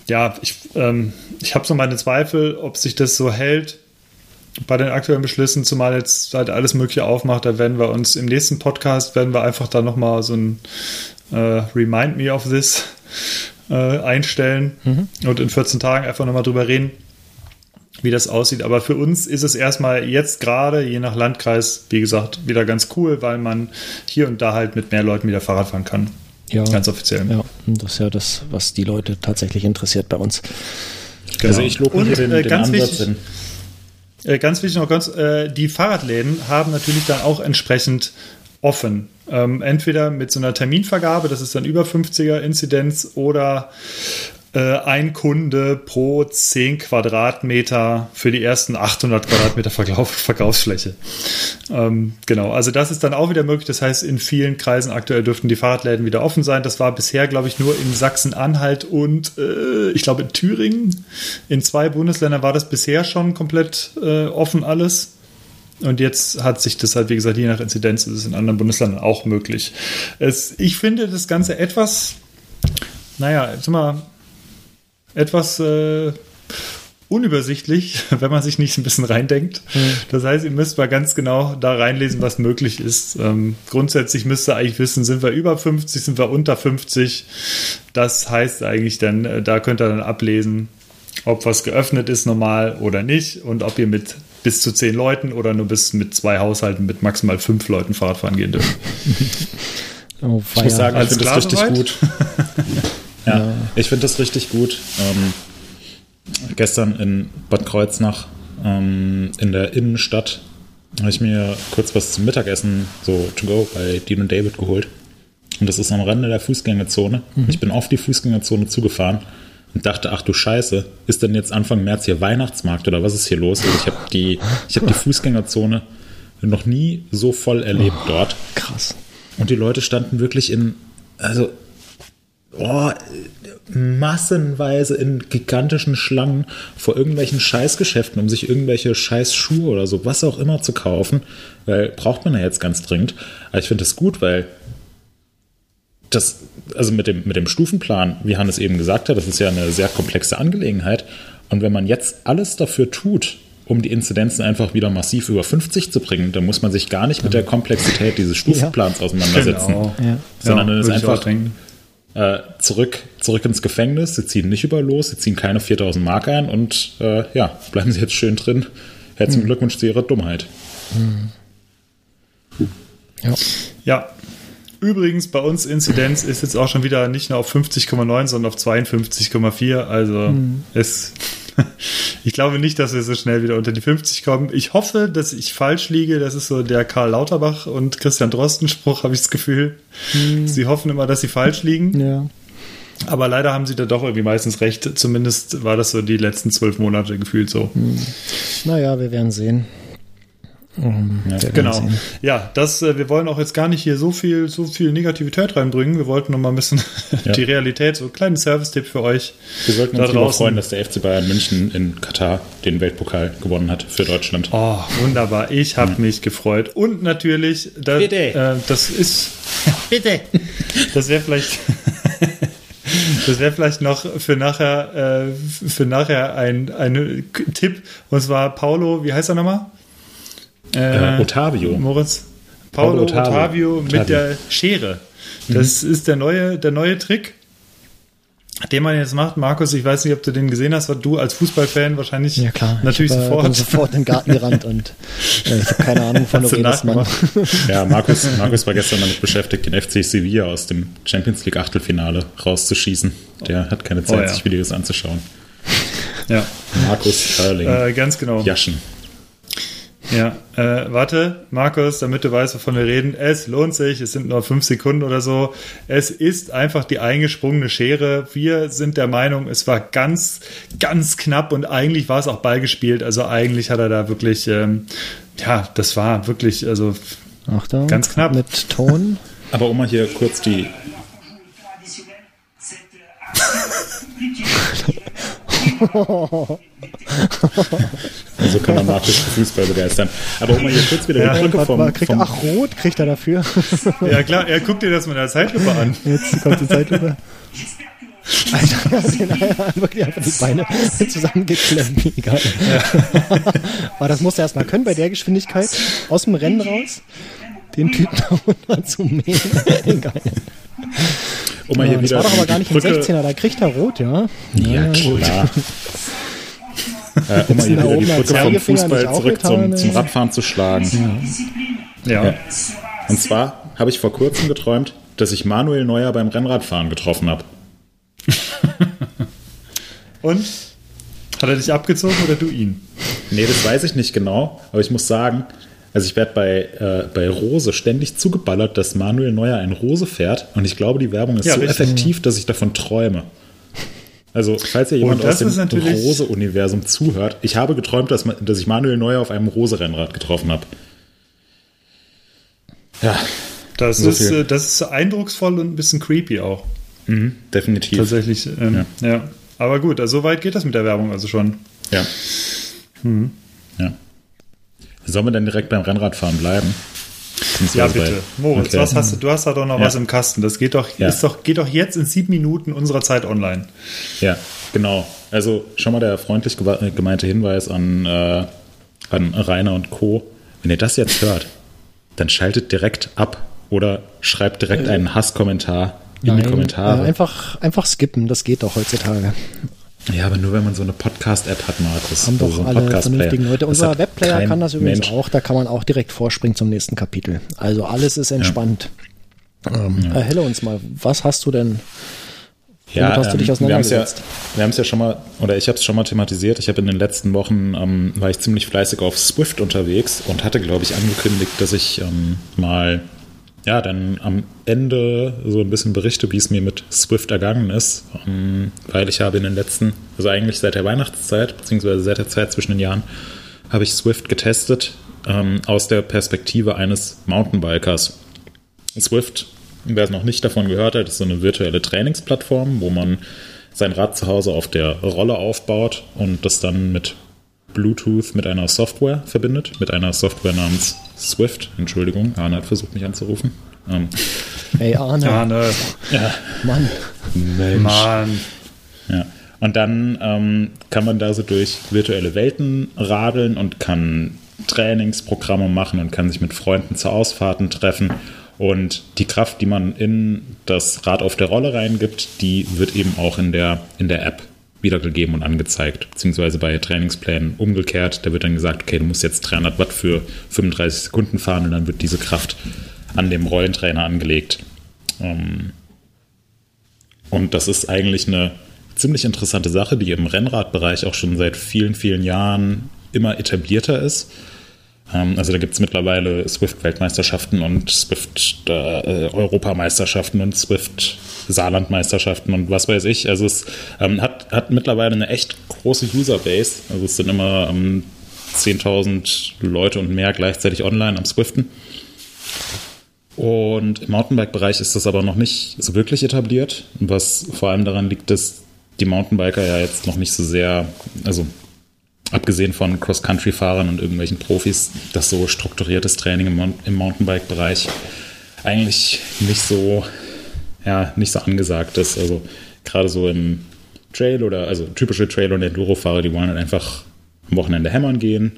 ja, ich, ähm, ich habe so meine Zweifel, ob sich das so hält bei den aktuellen Beschlüssen, zumal jetzt halt alles Mögliche aufmacht, da werden wir uns im nächsten Podcast, werden wir einfach da nochmal so ein äh, Remind Me of This äh, einstellen und in 14 Tagen einfach nochmal drüber reden, wie das aussieht. Aber für uns ist es erstmal jetzt gerade, je nach Landkreis, wie gesagt, wieder ganz cool, weil man hier und da halt mit mehr Leuten wieder Fahrrad fahren kann. ja, Ganz offiziell. ja, das ist ja das, was die Leute tatsächlich interessiert bei uns. Genau. Also ich lobe Und, hier den, äh, den ganz Ansatz wichtig- in, Äh, ganz wichtig noch ganz, äh, die Fahrradläden haben natürlich dann auch entsprechend offen. Ähm, entweder mit so einer Terminvergabe, das ist dann über 50er Inzidenz, oder äh, ein Kunde pro 10 Quadratmeter für die ersten 800 Quadratmeter Verkauf, Verkaufsfläche. Ähm, genau, also das ist dann auch wieder möglich. Das heißt, in vielen Kreisen aktuell dürften die Fahrradläden wieder offen sein. Das war bisher, glaube ich, nur in Sachsen-Anhalt und äh, ich glaube in Thüringen. In zwei Bundesländern war das bisher schon komplett äh, offen alles. Und jetzt hat sich das halt, wie gesagt, je nach Inzidenz ist es in anderen Bundesländern auch möglich. Es, ich finde das Ganze etwas, naja, jetzt mal etwas äh, unübersichtlich, wenn man sich nicht ein bisschen reindenkt. Das heißt, ihr müsst mal ganz genau da reinlesen, was möglich ist. Ähm, grundsätzlich müsst ihr eigentlich wissen, sind wir über 50, sind wir unter 50. Das heißt eigentlich dann, äh, da könnt ihr dann ablesen, ob was geöffnet ist normal oder nicht und ob ihr mit bis zu zehn Leuten oder nur bis mit zwei Haushalten mit maximal fünf Leuten Fahrrad fahren gehen dürft. Oh, Ich muss sagen, ich finde das richtig soweit? gut. ja, ich finde das richtig gut. Ähm, gestern in Bad Kreuznach ähm, in der Innenstadt habe ich mir kurz was zum Mittagessen so to go bei Dean und David geholt. Und das ist am Rande der Fußgängerzone. Ich bin auf die Fußgängerzone zugefahren und dachte, ach du Scheiße, ist denn jetzt Anfang März hier Weihnachtsmarkt oder was ist hier los? Also ich habe die, ich habe die Fußgängerzone noch nie so voll erlebt dort. krass. Und die Leute standen wirklich in, also, oh, massenweise in gigantischen Schlangen vor irgendwelchen Scheißgeschäften, um sich irgendwelche Scheißschuhe oder so, was auch immer zu kaufen, weil braucht man ja jetzt ganz dringend. Aber ich finde das gut, weil das, also mit dem, mit dem Stufenplan, wie Hannes eben gesagt hat, das ist ja eine sehr komplexe Angelegenheit. Und wenn man jetzt alles dafür tut, um die Inzidenzen einfach wieder massiv über 50 zu bringen, dann muss man sich gar nicht mit der Komplexität dieses Stufenplans ja. auseinandersetzen, genau. Ja. sondern dann ist einfach äh, zurück, zurück ins Gefängnis. Sie ziehen nicht über los, sie ziehen keine 4000 Mark ein und äh, ja, bleiben sie jetzt schön drin. Herzlichen hm. Glückwunsch zu ihrer Dummheit. Hm. Ja. ja. Übrigens, bei uns Inzidenz ist jetzt auch schon wieder nicht nur auf 50,9, sondern auf 52,4. Also hm. es ich glaube nicht, dass wir so schnell wieder unter die 50 kommen. Ich hoffe, dass ich falsch liege. Das ist so der Karl Lauterbach und Christian Drosten Spruch, habe ich das Gefühl. Hm. Sie hoffen immer, dass sie falsch liegen. Ja. Aber leider haben sie da doch irgendwie meistens recht. Zumindest war das so die letzten zwölf Monate gefühlt so. Hm. Naja, wir werden sehen. Um, ja, genau. Ja, das, äh, wir wollen auch jetzt gar nicht hier so viel, so viel Negativität reinbringen. Wir wollten noch mal ein bisschen ja. die Realität, so einen kleinen Service-Tipp für euch. Wir sollten uns darüber freuen, dass der FC Bayern München in Katar den Weltpokal gewonnen hat für Deutschland. Oh, wunderbar. Ich habe mhm. mich gefreut. Und natürlich, da, Bitte. Äh, das ist. Bitte. Das wäre vielleicht. Das wäre vielleicht noch für nachher, äh, für nachher ein, ein Tipp. Und zwar Paulo, wie heißt er nochmal? Äh, Otavio. Moritz. Paulo, Paulo Otavio, Otavio, mit Otavio. der Schere. Das mhm. ist der neue, der neue Trick, den man jetzt macht. Markus, ich weiß nicht, ob du den gesehen hast, weil du als Fußballfan wahrscheinlich ja, klar. natürlich ich hab, sofort. Bin sofort in den Garten gerannt und äh, ich habe keine Ahnung von Mann. Ja, Markus, Markus war gestern damit beschäftigt, den FC Sevilla aus dem Champions League Achtelfinale rauszuschießen. Der hat keine Zeit, oh, ja. sich Videos anzuschauen. Ja. Markus Erling. Äh, ganz genau. Jaschen. Ja, äh, warte, Markus, damit du weißt, wovon wir reden. Es lohnt sich, es sind nur fünf Sekunden oder so. Es ist einfach die eingesprungene Schere. Wir sind der Meinung, es war ganz, ganz knapp und eigentlich war es auch ballgespielt. Also eigentlich hat er da wirklich, ähm, ja, das war wirklich, also Achtung, ganz knapp. Mit Ton. Aber um mal hier kurz die also kann man Markus Fußball begeistern. Aber um mal hier kurz wieder ja, die Brücke vom, kriegt, vom... Ach, rot kriegt er dafür. ja klar, er guckt dir das mit der Zeitlupe an. Jetzt kommt die Zeitlupe. Alter, wirklich einfach die Beine zusammengeklemmt. Egal. Ja. Aber das musst du erstmal können bei der Geschwindigkeit aus dem Rennen raus, den Typen da runter zu mähen. Egal. Um mal hier das wieder war doch aber gar nicht Brücke. ein 16er, da kriegt er rot, ja? Ja, klar. äh, um mal hier wieder die Brücke vom Fußball zurück zum, zum, Radfahren zu schlagen. Ja. ja. Und zwar habe ich vor kurzem geträumt, dass ich Manuel Neuer beim Rennradfahren getroffen habe. Und? Hat er dich abgezogen oder du ihn? Nee, das weiß ich nicht genau, aber ich muss sagen, also ich werde bei, äh, bei Rose ständig zugeballert, dass Manuel Neuer ein Rose fährt und ich glaube, die Werbung ist ja, so richtig. effektiv, dass ich davon träume. Also, falls ihr jemand aus dem Rose-Universum zuhört, ich habe geträumt, dass, dass ich Manuel Neuer auf einem Rose-Rennrad getroffen habe. Ja. Das, so ist, viel. Äh, das ist eindrucksvoll und ein bisschen creepy auch. Mhm, definitiv. Tatsächlich, ähm, ja. ja. Aber gut, also so weit geht das mit der Werbung also schon. Ja. Mhm. Ja. Sollen wir denn direkt beim Rennradfahren bleiben? Ja, bitte. Moritz, okay. was hast du? Du hast da doch noch ja. was im Kasten. Das geht doch, ja. ist doch, geht doch jetzt in sieben Minuten unserer Zeit online. Ja, genau. Also schon mal der freundlich gemeinte Hinweis an, äh, an Rainer und Co. Wenn ihr das jetzt hört, dann schaltet direkt ab oder schreibt direkt einen Hasskommentar in Nein, die Kommentare. Äh, einfach, einfach skippen, das geht doch heutzutage. Ja, aber nur wenn man so eine Podcast-App hat, Markus. Haben doch so alle vernünftigen Leute. Unser Webplayer kann das übrigens Mensch. auch. Da kann man auch direkt vorspringen zum nächsten Kapitel. Also alles ist entspannt. Ja. Ähm, ja. Erhelle uns mal. Was hast du denn? Ja, hast du dich ähm, auseinandergesetzt? Wir haben es ja, ja schon mal, oder ich habe es schon mal thematisiert. Ich habe in den letzten Wochen, ähm, war ich ziemlich fleißig auf Swift unterwegs und hatte, glaube ich, angekündigt, dass ich ähm, mal ja, dann am Ende so ein bisschen berichte, wie es mir mit Swift ergangen ist, um, weil ich habe in den letzten, also eigentlich seit der Weihnachtszeit, beziehungsweise seit der Zeit zwischen den Jahren, habe ich Swift getestet ähm, aus der Perspektive eines Mountainbikers. Swift, wer es noch nicht davon gehört hat, ist so eine virtuelle Trainingsplattform, wo man sein Rad zu Hause auf der Rolle aufbaut und das dann mit Bluetooth mit einer Software verbindet, mit einer Software namens Swift. Entschuldigung, Arne hat versucht, mich anzurufen. Ähm, Hey Arne, Arne, ja, Mann. Mensch. Mann. Ja. Und dann ähm, kann man da so durch virtuelle Welten radeln und kann Trainingsprogramme machen und kann sich mit Freunden zu Ausfahrten treffen. Und die Kraft, die man in das Rad auf der Rolle reingibt, die wird eben auch in der, in der App wiedergegeben und angezeigt. Beziehungsweise bei Trainingsplänen umgekehrt. Da wird dann gesagt, okay, du musst jetzt 300 Watt für 35 Sekunden fahren und dann wird diese Kraft an dem Rollentrainer angelegt. Ähm, und das ist eigentlich eine ziemlich interessante Sache, die im Rennradbereich auch schon seit vielen, vielen Jahren immer etablierter ist. Ähm, also da gibt es mittlerweile Swift-Weltmeisterschaften und Swift-Europameisterschaften und Swift-Saarlandmeisterschaften und was weiß ich. Also es ähm, hat, hat mittlerweile eine echt große Userbase. Also es sind immer ähm, 10.000 Leute und mehr gleichzeitig online am Swiften. Und im Mountainbike-Bereich ist das aber noch nicht so wirklich etabliert, was vor allem daran liegt, dass die Mountainbiker ja jetzt noch nicht so sehr, also abgesehen von Cross-Country-Fahrern und irgendwelchen Profis, dass so strukturiertes Training im, im Mountainbike-Bereich eigentlich nicht so, ja, nicht so angesagt ist. Also gerade so im Trail oder, also typische Trail- und Enduro-Fahrer, die wollen halt einfach am Wochenende hämmern gehen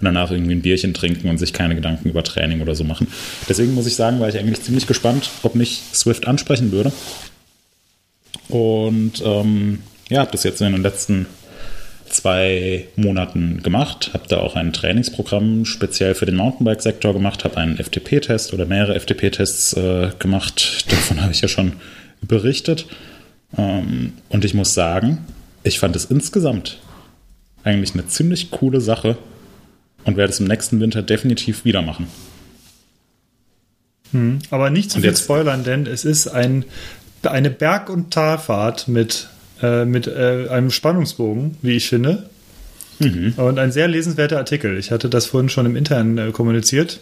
und danach irgendwie ein Bierchen trinken und sich keine Gedanken über Training oder so machen. Deswegen muss ich sagen, war ich eigentlich ziemlich gespannt, ob mich Swift ansprechen würde. Und ähm, ja, habe das jetzt in den letzten zwei Monaten gemacht, habe da auch ein Trainingsprogramm speziell für den Mountainbike-Sektor gemacht, habe einen FTP-Test oder mehrere FTP-Tests äh, gemacht. Davon habe ich ja schon berichtet. Ähm, und ich muss sagen, ich fand es insgesamt eigentlich eine ziemlich coole Sache und werde es im nächsten Winter definitiv wieder machen. Aber nicht zu Und viel jetzt- spoilern, denn es ist ein, eine Berg- und Talfahrt mit, äh, mit äh, einem Spannungsbogen, wie ich finde. Und ein sehr lesenswerter Artikel. Ich hatte das vorhin schon im Intern äh, kommuniziert.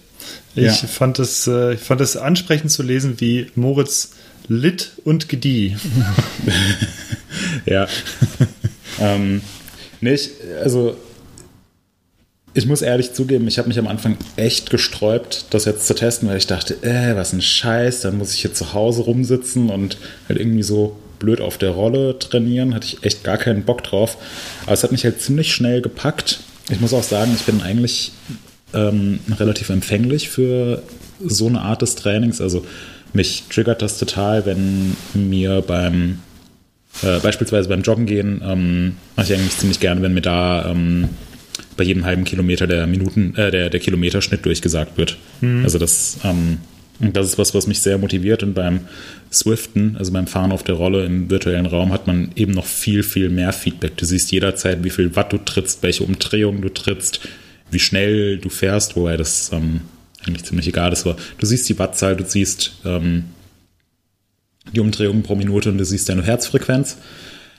Ich Ja. fand, es, äh, fand es ansprechend zu lesen, wie Moritz litt und gedieh. Ja. ähm, nicht, also ich muss ehrlich zugeben, ich habe mich am Anfang echt gesträubt, das jetzt zu testen, weil ich dachte, äh, was ein Scheiß, dann muss ich hier zu Hause rumsitzen und halt irgendwie so blöd auf der Rolle trainieren, hatte ich echt gar keinen Bock drauf. Aber es hat mich halt ziemlich schnell gepackt. Ich muss auch sagen, ich bin eigentlich ähm, relativ empfänglich für so eine Art des Trainings. Also mich triggert das total, wenn mir beim äh, beispielsweise beim Joggen gehen ähm, mache ich eigentlich ziemlich gerne, wenn mir da ähm, bei jedem halben Kilometer der Minuten, äh, der, der Kilometerschnitt durchgesagt wird. Also das, ähm, das ist was, was mich sehr motiviert und beim Swiften, also beim Fahren auf der Rolle im virtuellen Raum, hat man eben noch viel, viel mehr Feedback. Du siehst jederzeit, wie viel Watt du trittst, welche Umdrehungen du trittst, wie schnell du fährst, wobei das ähm, eigentlich ziemlich egal ist, aber du siehst die Wattzahl, du siehst ähm, die Umdrehungen pro Minute und du siehst deine Herzfrequenz.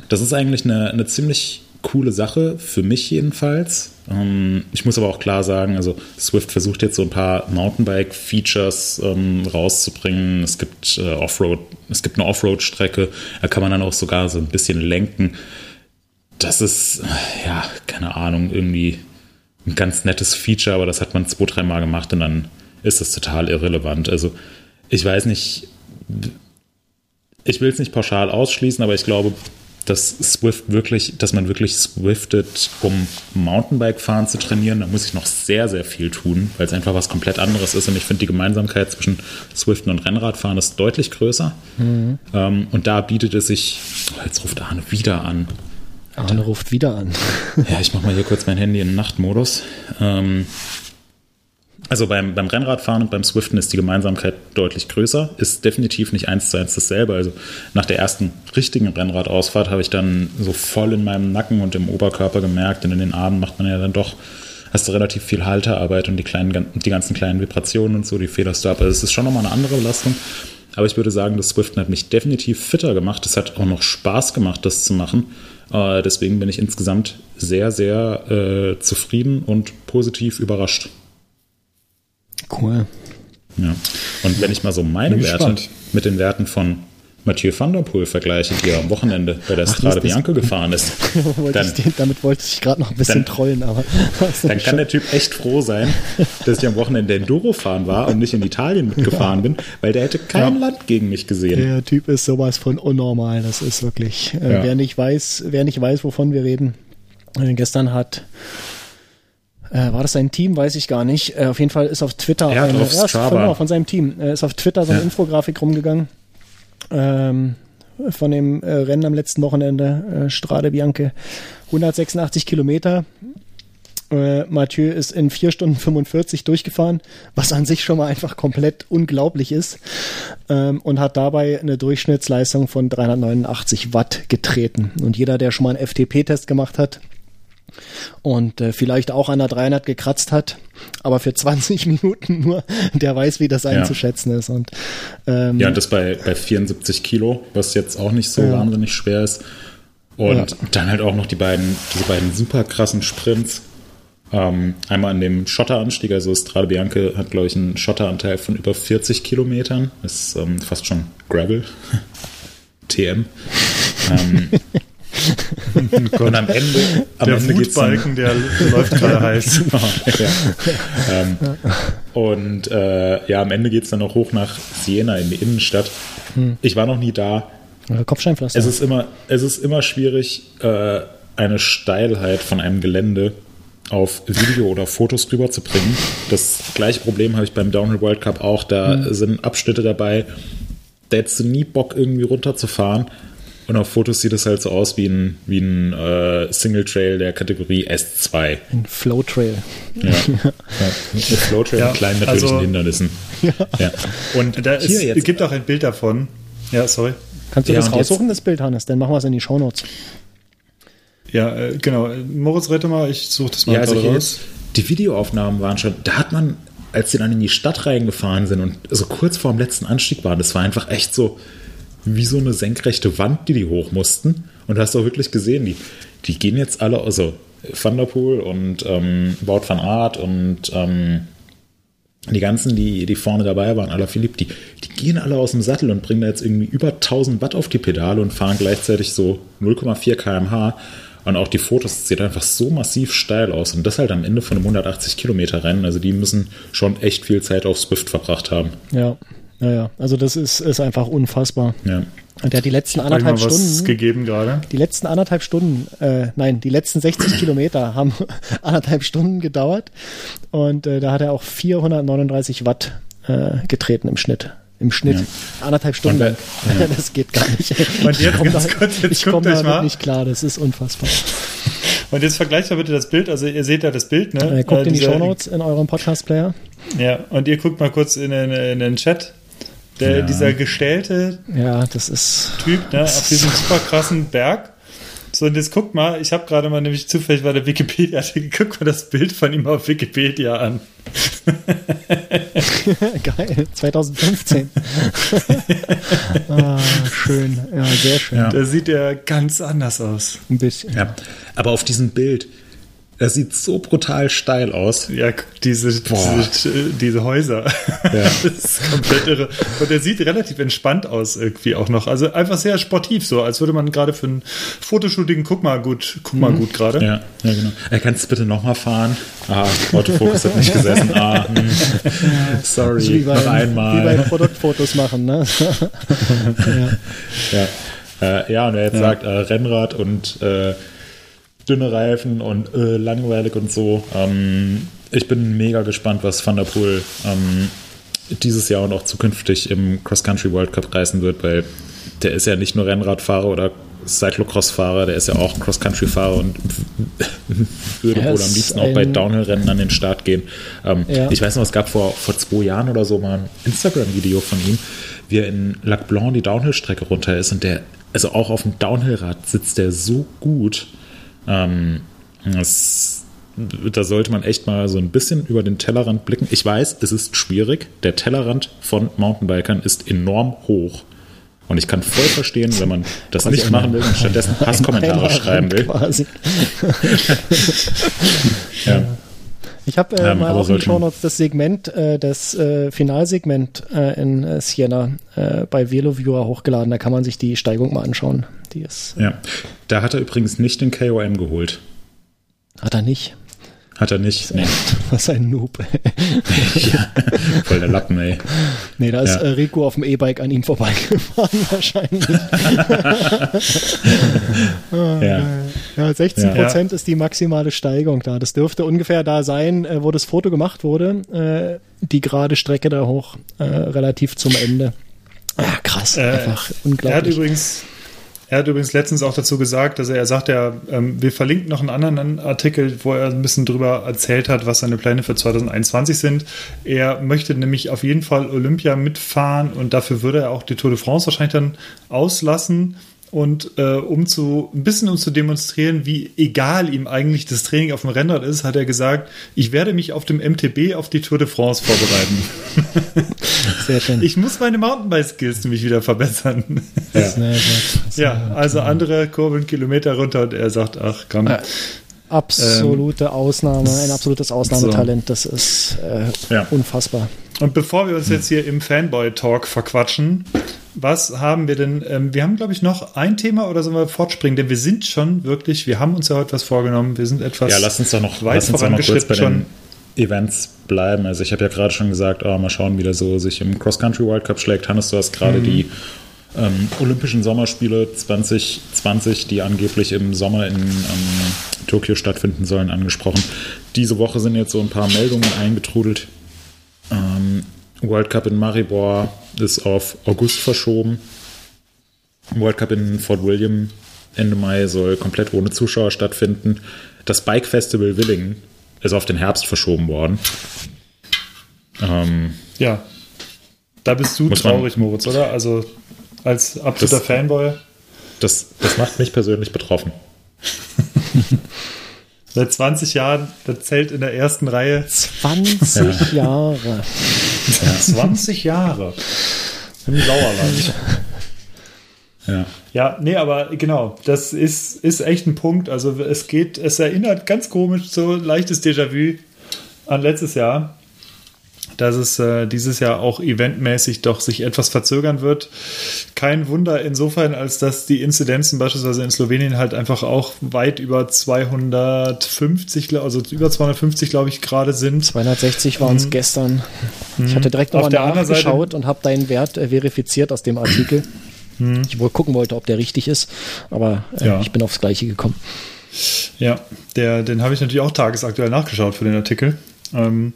Das ist eigentlich eine, eine ziemlich coole Sache, für mich jedenfalls. Ähm, ich muss aber auch klar sagen, also Swift versucht jetzt so ein paar Mountainbike-Features ähm, rauszubringen. Es gibt äh, Offroad, es gibt eine Offroad-Strecke, da kann man dann auch sogar so ein bisschen lenken. Das ist, äh, ja, keine Ahnung, irgendwie ein ganz nettes Feature, aber das hat man zwei, dreimal gemacht und dann ist das total irrelevant. Also ich weiß nicht, ich will es nicht pauschal ausschließen, aber ich glaube, dass Swift wirklich, dass man wirklich swiftet, um Mountainbike-Fahren zu trainieren, da muss ich noch sehr, sehr viel tun, weil es einfach was komplett anderes ist. Und ich finde, die Gemeinsamkeit zwischen Swiften und Rennradfahren ist deutlich größer. Ähm, und da bietet es sich, oh, jetzt ruft Arne wieder an. Arne ruft wieder an. Ja, ich mache mal hier kurz mein Handy in den Nachtmodus. Ähm, also beim, beim Rennradfahren und beim Swiften ist die Gemeinsamkeit deutlich größer, ist definitiv nicht eins zu eins dasselbe. Also nach der ersten richtigen Rennradausfahrt habe ich dann so voll in meinem Nacken und im Oberkörper gemerkt, denn in den Armen macht man ja dann doch, hast du relativ viel Halterarbeit und die, kleinen, die ganzen kleinen Vibrationen und so, die federst du ab. Also es ist schon nochmal eine andere Belastung. Aber ich würde sagen, das Swiften hat mich definitiv fitter gemacht. Es hat auch noch Spaß gemacht, das zu machen. Äh, deswegen bin ich insgesamt sehr, sehr äh, zufrieden und positiv überrascht. Cool. Ja. Und wenn ich mal so meine Werte gespannt. mit den Werten von Mathieu van der Poel vergleiche, die am Wochenende bei der Strade Bianca gefahren ist. wollte Dann- den- damit wollte ich gerade noch ein bisschen Dann- trollen, aber Dann kann der Typ echt froh sein, dass ich am Wochenende Enduro fahren war und nicht in Italien mitgefahren bin, weil der hätte kein Land gegen mich gesehen. der Typ ist sowas von unnormal. Das ist wirklich, äh, Ja. wer nicht weiß, wer nicht weiß, wovon wir reden. Äh, gestern hat äh, war das sein Team? Weiß ich gar nicht. Äh, auf jeden Fall ist auf Twitter Er eine, auf ja, von, genau, von seinem Team äh, ist auf Twitter so eine Ja. Infografik rumgegangen ähm, von dem äh, Rennen am letzten Wochenende äh, Strade Bianche 186 Kilometer. Äh, Mathieu ist in 4 Stunden 45 durchgefahren, was an sich schon mal einfach komplett unglaublich ist ähm, und hat dabei eine Durchschnittsleistung von 389 Watt getreten. Und jeder, der schon mal einen FTP-Test gemacht hat, und äh, vielleicht auch an der 300 gekratzt hat, aber für 20 Minuten nur, der weiß, wie das einzuschätzen ist. Und ähm, Ja, und das bei, bei 74 Kilo, was jetzt auch nicht so Ja. wahnsinnig schwer ist. Und Ja. dann halt auch noch die beiden, diese beiden super krassen Sprints. Ähm, einmal an dem Schotteranstieg, also Strade Bianche hat, glaube ich, einen Schotteranteil von über 40 Kilometern. Ist ähm, fast schon Gravel. TM. ähm, und am Ende, am Der Ende Wutbalken, der läuft gerade heiß. ja. ähm, und äh, ja, am Ende geht es dann noch hoch nach Siena in die Innenstadt. Ich war noch nie da. Kopfsteinpflaster. Es ist immer, es ist immer schwierig, äh, eine Steilheit von einem Gelände auf Video oder Fotos rüberzubringen. Das gleiche Problem habe ich beim Downhill World Cup auch. Da sind Abschnitte dabei, da hättest du nie Bock, irgendwie runterzufahren. Und auf Fotos sieht es halt so aus wie ein, wie ein äh, Single Trail der Kategorie S2. ein Flowtrail. Ja. ja. Mit Flowtrail Ja, und kleinen natürlichen also- Hindernissen. Ja. Und Da ist, jetzt. es gibt auch ein Bild davon. Ja, sorry. Kannst du Ja, das raussuchen, das Bild, Hannes? Dann machen wir es in die Shownotes. Ja, äh, genau. Moritz, rette mal, ich suche das mal Ja, also raus. jetzt, die Videoaufnahmen waren schon, da hat man, als sie dann in die Stadt reingefahren sind und so kurz vor dem letzten Anstieg waren, das war einfach echt so wie so eine senkrechte Wand, die die hoch mussten. Und du hast auch wirklich gesehen, die, die gehen jetzt alle, also Van der Poel und ähm, Wout van Aert und ähm, die ganzen, die, die vorne dabei waren, aller Philipp, die, die gehen alle aus dem Sattel und bringen da jetzt irgendwie über 1000 Watt auf die Pedale und fahren gleichzeitig so 0,4 kmh. Und auch die Fotos sieht einfach so massiv steil aus. Und das halt am Ende von einem 180 Kilometer Rennen. Also die müssen schon echt viel Zeit auf Swift verbracht haben. Ja, ja, ja. Also das ist, ist einfach unfassbar. Ja. Und der hat die letzten ich anderthalb was Stunden, gegeben gerade. die letzten anderthalb Stunden, äh, nein, die letzten 60 Kilometer haben anderthalb Stunden gedauert. Und äh, da hat er auch 439 Watt äh, getreten im Schnitt. Im Schnitt. Ja. Anderthalb Stunden Und lang. Das geht gar nicht. Und jetzt komm ganz da- kurz, jetzt ich komme damit mal. nicht klar. Das ist unfassbar. Und jetzt vergleicht mal bitte das Bild. Also ihr seht ja das Bild, ne? Äh, guckt Äh, in die dieser- Shownotes in eurem Podcast-Player. Ja, und ihr guckt mal kurz in den, in den Chat. Der, Ja. Dieser gestellte Ja, das ist. Typ, ne, auf diesem super krassen Berg. So, und jetzt guck mal, ich habe gerade mal nämlich zufällig bei der Wikipedia, guck mal das Bild von ihm auf Wikipedia an. Geil, 2015. ah, schön, ja, sehr schön. Ja. Da sieht er ganz anders aus. Ein bisschen. ja. Aber auf diesem Bild, das sieht so brutal steil aus. Ja, diese, diese, diese Häuser. Ja. Das ist komplett irre. Und er sieht relativ entspannt aus irgendwie auch noch. Also einfach sehr sportiv so, als würde man gerade für ein Fotoshooting, guck mal gut, guck mal gut gerade. Ja, ja, genau. Äh, kannst du bitte nochmal fahren? Ah, Autofokus hat nicht gesessen. Ah, hm. sorry, ist wie bei, noch wie bei einmal. Produktfotos machen, ne? Ja, äh, ja und er jetzt sagt, äh, Rennrad und äh, dünne Reifen und äh, langweilig und so. Ähm, ich bin mega gespannt, was Van der Poel ähm, dieses Jahr und auch zukünftig im Cross-Country World Cup reißen wird, weil der ist ja nicht nur Rennradfahrer oder Cyclocross-Fahrer, der ist ja auch Cross-Country-Fahrer und würde wohl am liebsten auch bei Downhill-Rennen an den Start gehen. Ähm, Ja. Ich weiß noch, es gab vor, vor zwei Jahren oder so mal ein Instagram-Video von ihm, wie er in Lac Blanc die Downhill-Strecke runter ist und der, also auch auf dem Downhill-Rad sitzt der so gut. Ähm, das, da sollte man echt mal so ein bisschen über den Tellerrand blicken. Ich weiß, es ist schwierig. Der Tellerrand von Mountainbikern ist enorm hoch. Und ich kann voll verstehen, wenn man das nicht machen will und stattdessen Hasskommentare schreiben will. Quasi. Ja. Ich habe äh, ähm, mal auf den Shownotes das Segment, äh, das äh, Finalsegment äh, in Siena äh, bei VeloViewer hochgeladen. Da kann man sich die Steigung mal anschauen. Die ist, ja, da hat er übrigens nicht den KOM geholt. Hat er nicht? Hat er nicht. Nee. Was ein Noob. ja, voll der Lappen, ey. Nee, da ist ja. Rico auf dem E-Bike an ihm vorbeigefahren wahrscheinlich. ja. ja, 16 Prozent ist die maximale Steigung da. Das dürfte ungefähr da sein, äh, wo das Foto gemacht wurde. Äh, die gerade Strecke da hoch, äh, relativ zum Ende. Ah, krass, äh, einfach unglaublich. Er hat übrigens er hat übrigens letztens auch dazu gesagt, dass er, er sagt, ja, ähm, wir verlinken noch einen anderen Artikel, wo er ein bisschen drüber erzählt hat, was seine Pläne für 2021 sind. Er möchte nämlich auf jeden Fall Olympia mitfahren und dafür würde er auch die Tour de France wahrscheinlich dann auslassen. Und äh, um zu ein bisschen um zu demonstrieren, wie egal ihm eigentlich das Training auf dem Rennrad ist, hat er gesagt, ich werde mich auf dem MTB auf die Tour de France vorbereiten. Sehr schön. Ich muss meine Mountainbike-Skills nämlich wieder verbessern. Ja. ja, also andere Kurven Kilometer runter und er sagt, ach komm. Äh, absolute ähm, Ausnahme, ein absolutes Ausnahmetalent. Das ist äh, ja. unfassbar. Und bevor wir uns jetzt hier im Fanboy-Talk verquatschen, was haben wir denn? Ähm, wir haben, glaube ich, noch ein Thema oder sollen wir fortspringen? Denn wir sind schon wirklich, wir haben uns ja heute was vorgenommen. Wir sind etwas. Ja, lass uns doch noch, weit lass uns doch noch kurz bei den Events bleiben. Also, ich habe ja gerade schon gesagt, oh, mal schauen, wie der so sich im Cross-Country World Cup schlägt. Hannes, du hast gerade mhm. die ähm, Olympischen Sommerspiele 2020, die angeblich im Sommer in ähm, Tokio stattfinden sollen, angesprochen. Diese Woche sind jetzt so ein paar Meldungen eingetrudelt. Ähm, World Cup in Maribor ist auf August verschoben. World Cup in Fort William Ende Mai soll komplett ohne Zuschauer stattfinden. Das Bike Festival Willingen ist auf den Herbst verschoben worden. Ähm, ja. Da bist du traurig, Moritz, oder? Also als absoluter das, Fanboy. Das, das macht mich persönlich betroffen. Seit 20 Jahren das Zelt in der ersten Reihe. 20 ja. Jahre. Ja. 20 Jahre. Im Sauerland. Ja. Ja, nee, aber genau, das ist, ist echt ein Punkt. Also es geht, es erinnert ganz komisch so leichtes Déjà-vu an letztes Jahr dass es äh, dieses Jahr auch eventmäßig doch sich etwas verzögern wird. Kein Wunder insofern, als dass die Inzidenzen beispielsweise in Slowenien halt einfach auch weit über 250, also über 250, glaube ich, gerade sind. 260 waren es mhm. gestern. Ich mhm. hatte direkt nochmal nachgeschaut Seite, und habe deinen Wert äh, verifiziert aus dem Artikel. Mhm. Ich wohl gucken wollte, ob der richtig ist, aber äh, ja. ich bin aufs Gleiche gekommen. Ja, der, den habe ich natürlich auch tagesaktuell nachgeschaut für den Artikel. Ähm,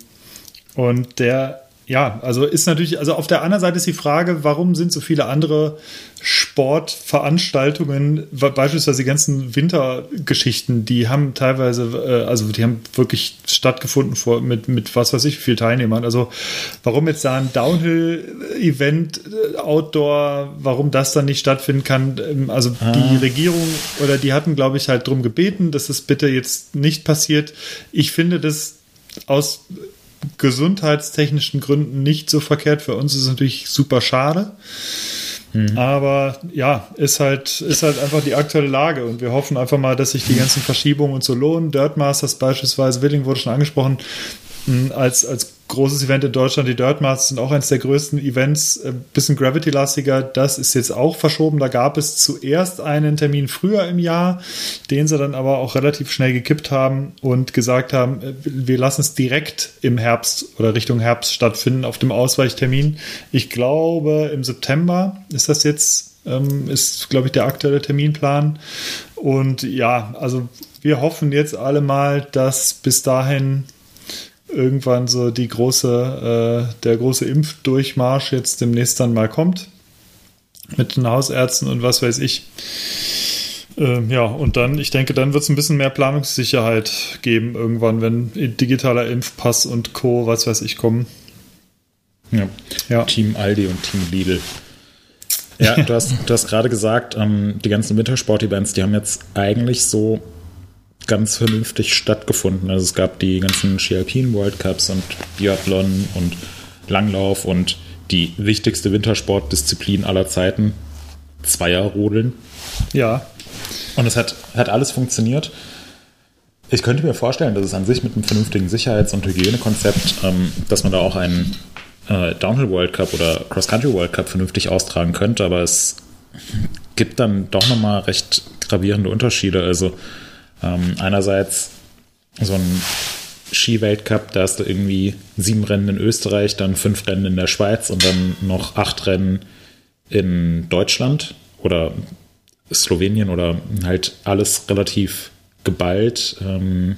und der, ja, also ist natürlich, also auf der anderen Seite ist die Frage, warum sind so viele andere Sportveranstaltungen, beispielsweise die ganzen Wintergeschichten, die haben teilweise, äh, also die haben wirklich stattgefunden vor, mit, mit was weiß ich, viel Teilnehmern. Also warum jetzt da ein Downhill-Event, äh, Outdoor, warum das dann nicht stattfinden kann, ähm, also ah. die Regierung oder die hatten, glaube ich, halt drum gebeten, dass es bitte jetzt nicht passiert. Ich finde das aus gesundheitstechnischen Gründen nicht so verkehrt. Für uns ist es natürlich super schade. Mhm. Aber ja, ist halt, ist halt einfach die aktuelle Lage und wir hoffen einfach mal, dass sich die ganzen Verschiebungen und so lohnen. Dirt Masters beispielsweise, Willing wurde schon angesprochen, als, als großes Event in Deutschland. Die Dirt Masters sind auch eines der größten Events, ein äh, bisschen Gravity-lastiger. Das ist jetzt auch verschoben. Da gab es zuerst einen Termin früher im Jahr, den sie dann aber auch relativ schnell gekippt haben und gesagt haben, äh, wir lassen es direkt im Herbst oder Richtung Herbst stattfinden auf dem Ausweichtermin. Ich glaube, im September ist das jetzt, ähm, ist, glaube ich, der aktuelle Terminplan. Und ja, also wir hoffen jetzt alle mal, dass bis dahin irgendwann so die große, äh, der große Impfdurchmarsch jetzt demnächst dann mal kommt. Mit den Hausärzten und was weiß ich. Ähm, ja, und dann, ich denke, dann wird es ein bisschen mehr Planungssicherheit geben, irgendwann, wenn digitaler Impfpass und Co., was weiß ich, kommen. Ja. ja. Team Aldi und Team Lidl. Ja, du hast, du hast gerade gesagt, ähm, die ganzen Wintersport-Events, die haben jetzt eigentlich so ganz vernünftig stattgefunden. Also es gab die ganzen Ski Alpin World Cups und Biathlon und Langlauf und die wichtigste Wintersportdisziplin aller Zeiten, Zweierrodeln. Ja. Und es hat, hat alles funktioniert. ich könnte mir vorstellen, dass es an sich mit einem vernünftigen Sicherheits- und Hygienekonzept, ähm, dass man da auch einen äh, Downhill World Cup oder Cross Country World Cup vernünftig austragen könnte, aber es gibt dann doch nochmal recht gravierende Unterschiede. Also ähm, einerseits so ein Ski-Weltcup, da hast du irgendwie sieben Rennen in Österreich, dann fünf Rennen in der Schweiz und dann noch acht Rennen in Deutschland oder Slowenien oder halt alles relativ geballt ähm,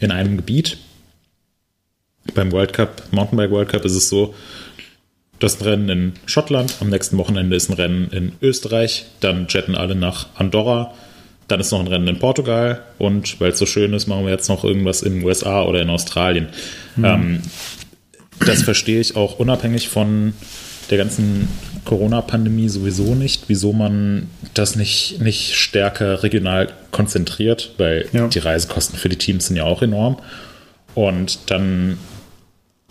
in einem Gebiet. Beim World Cup, Mountainbike World Cup ist es so, das Rennen in Schottland, am nächsten Wochenende ist ein Rennen in Österreich, dann jetten alle nach Andorra, dann ist noch ein Rennen in Portugal und weil es so schön ist, machen wir jetzt noch irgendwas in den USA oder in Australien. Mhm. Ähm, das verstehe ich auch unabhängig von der ganzen Corona-Pandemie sowieso nicht, wieso man das nicht, nicht stärker regional konzentriert, weil ja. die Reisekosten für die Teams sind ja auch enorm. Und dann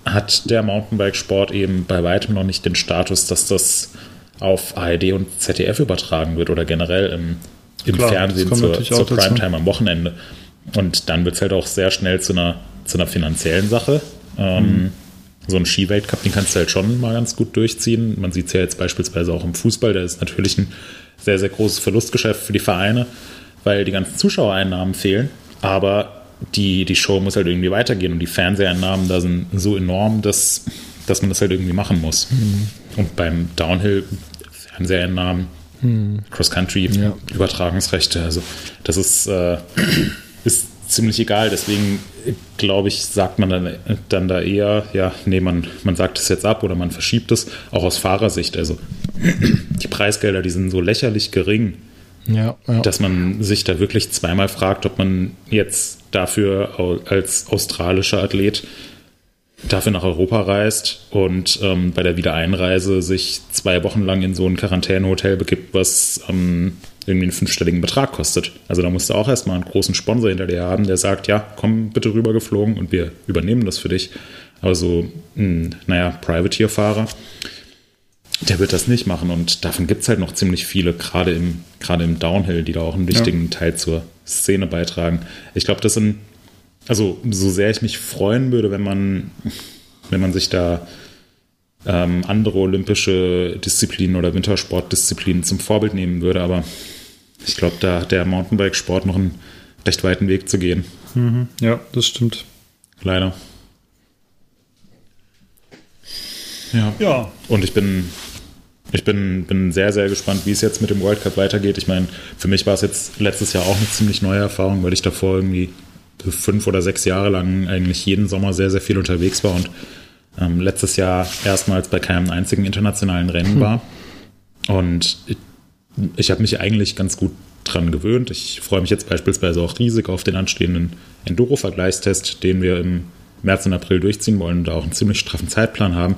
hat der Mountainbike-Sport eben bei weitem noch nicht den Status, dass das auf ARD und ZDF übertragen wird oder generell im, im Klar, Fernsehen zur, zur Primetime am Wochenende. Und dann wird es halt auch sehr schnell zu einer, zu einer finanziellen Sache. Ähm, mhm. So ein Skiweltcup, den kannst du halt schon mal ganz gut durchziehen. Man sieht es ja jetzt beispielsweise auch im Fußball, da ist natürlich ein sehr, sehr großes Verlustgeschäft für die Vereine, weil die ganzen Zuschauereinnahmen fehlen. Aber die, die Show muss halt irgendwie weitergehen und die Fernseheinnahmen da sind so enorm, dass, dass man das halt irgendwie machen muss. Mhm. Und beim Downhill Fernseheinnahmen, mhm. Cross-Country, ja. Übertragungsrechte, also das ist, äh, ist ziemlich egal. Deswegen glaube ich, sagt man dann, dann da eher, ja, nee, man, man sagt es jetzt ab oder man verschiebt es, auch aus Fahrersicht. Also die Preisgelder, die sind so lächerlich gering ja, ja. Dass man sich da wirklich zweimal fragt, ob man jetzt dafür als australischer Athlet dafür nach Europa reist und ähm, bei der Wiedereinreise sich zwei Wochen lang in so ein Quarantänehotel begibt, was ähm, irgendwie einen fünfstelligen Betrag kostet. Also da musst du auch erstmal einen großen Sponsor hinter dir haben, der sagt, ja, komm bitte rüber geflogen und wir übernehmen das für dich. Aber so, ein, naja, Privateer-Fahrer der wird das nicht machen. Und davon gibt es halt noch ziemlich viele, gerade im, gerade im Downhill, die da auch einen wichtigen ja. Teil zur Szene beitragen. Ich glaube, das sind, also so sehr ich mich freuen würde, wenn man, wenn man sich da ähm, andere olympische Disziplinen oder Wintersportdisziplinen zum Vorbild nehmen würde, aber ich glaube, da hat der Mountainbike-Sport noch einen recht weiten Weg zu gehen. Mhm. Ja, das stimmt. Leider. Ja. ja. Und ich bin ich bin, bin sehr, sehr gespannt, wie es jetzt mit dem World Cup weitergeht. Ich meine, für mich war es jetzt letztes Jahr auch eine ziemlich neue Erfahrung, weil ich davor irgendwie fünf oder sechs Jahre lang eigentlich jeden Sommer sehr, sehr viel unterwegs war und ähm, letztes Jahr erstmals bei keinem einzigen internationalen Rennen hm. war. Und ich, ich habe mich eigentlich ganz gut dran gewöhnt. Ich freue mich jetzt beispielsweise auch riesig auf den anstehenden Enduro-Vergleichstest, den wir im März und April durchziehen wollen und da auch einen ziemlich straffen Zeitplan haben.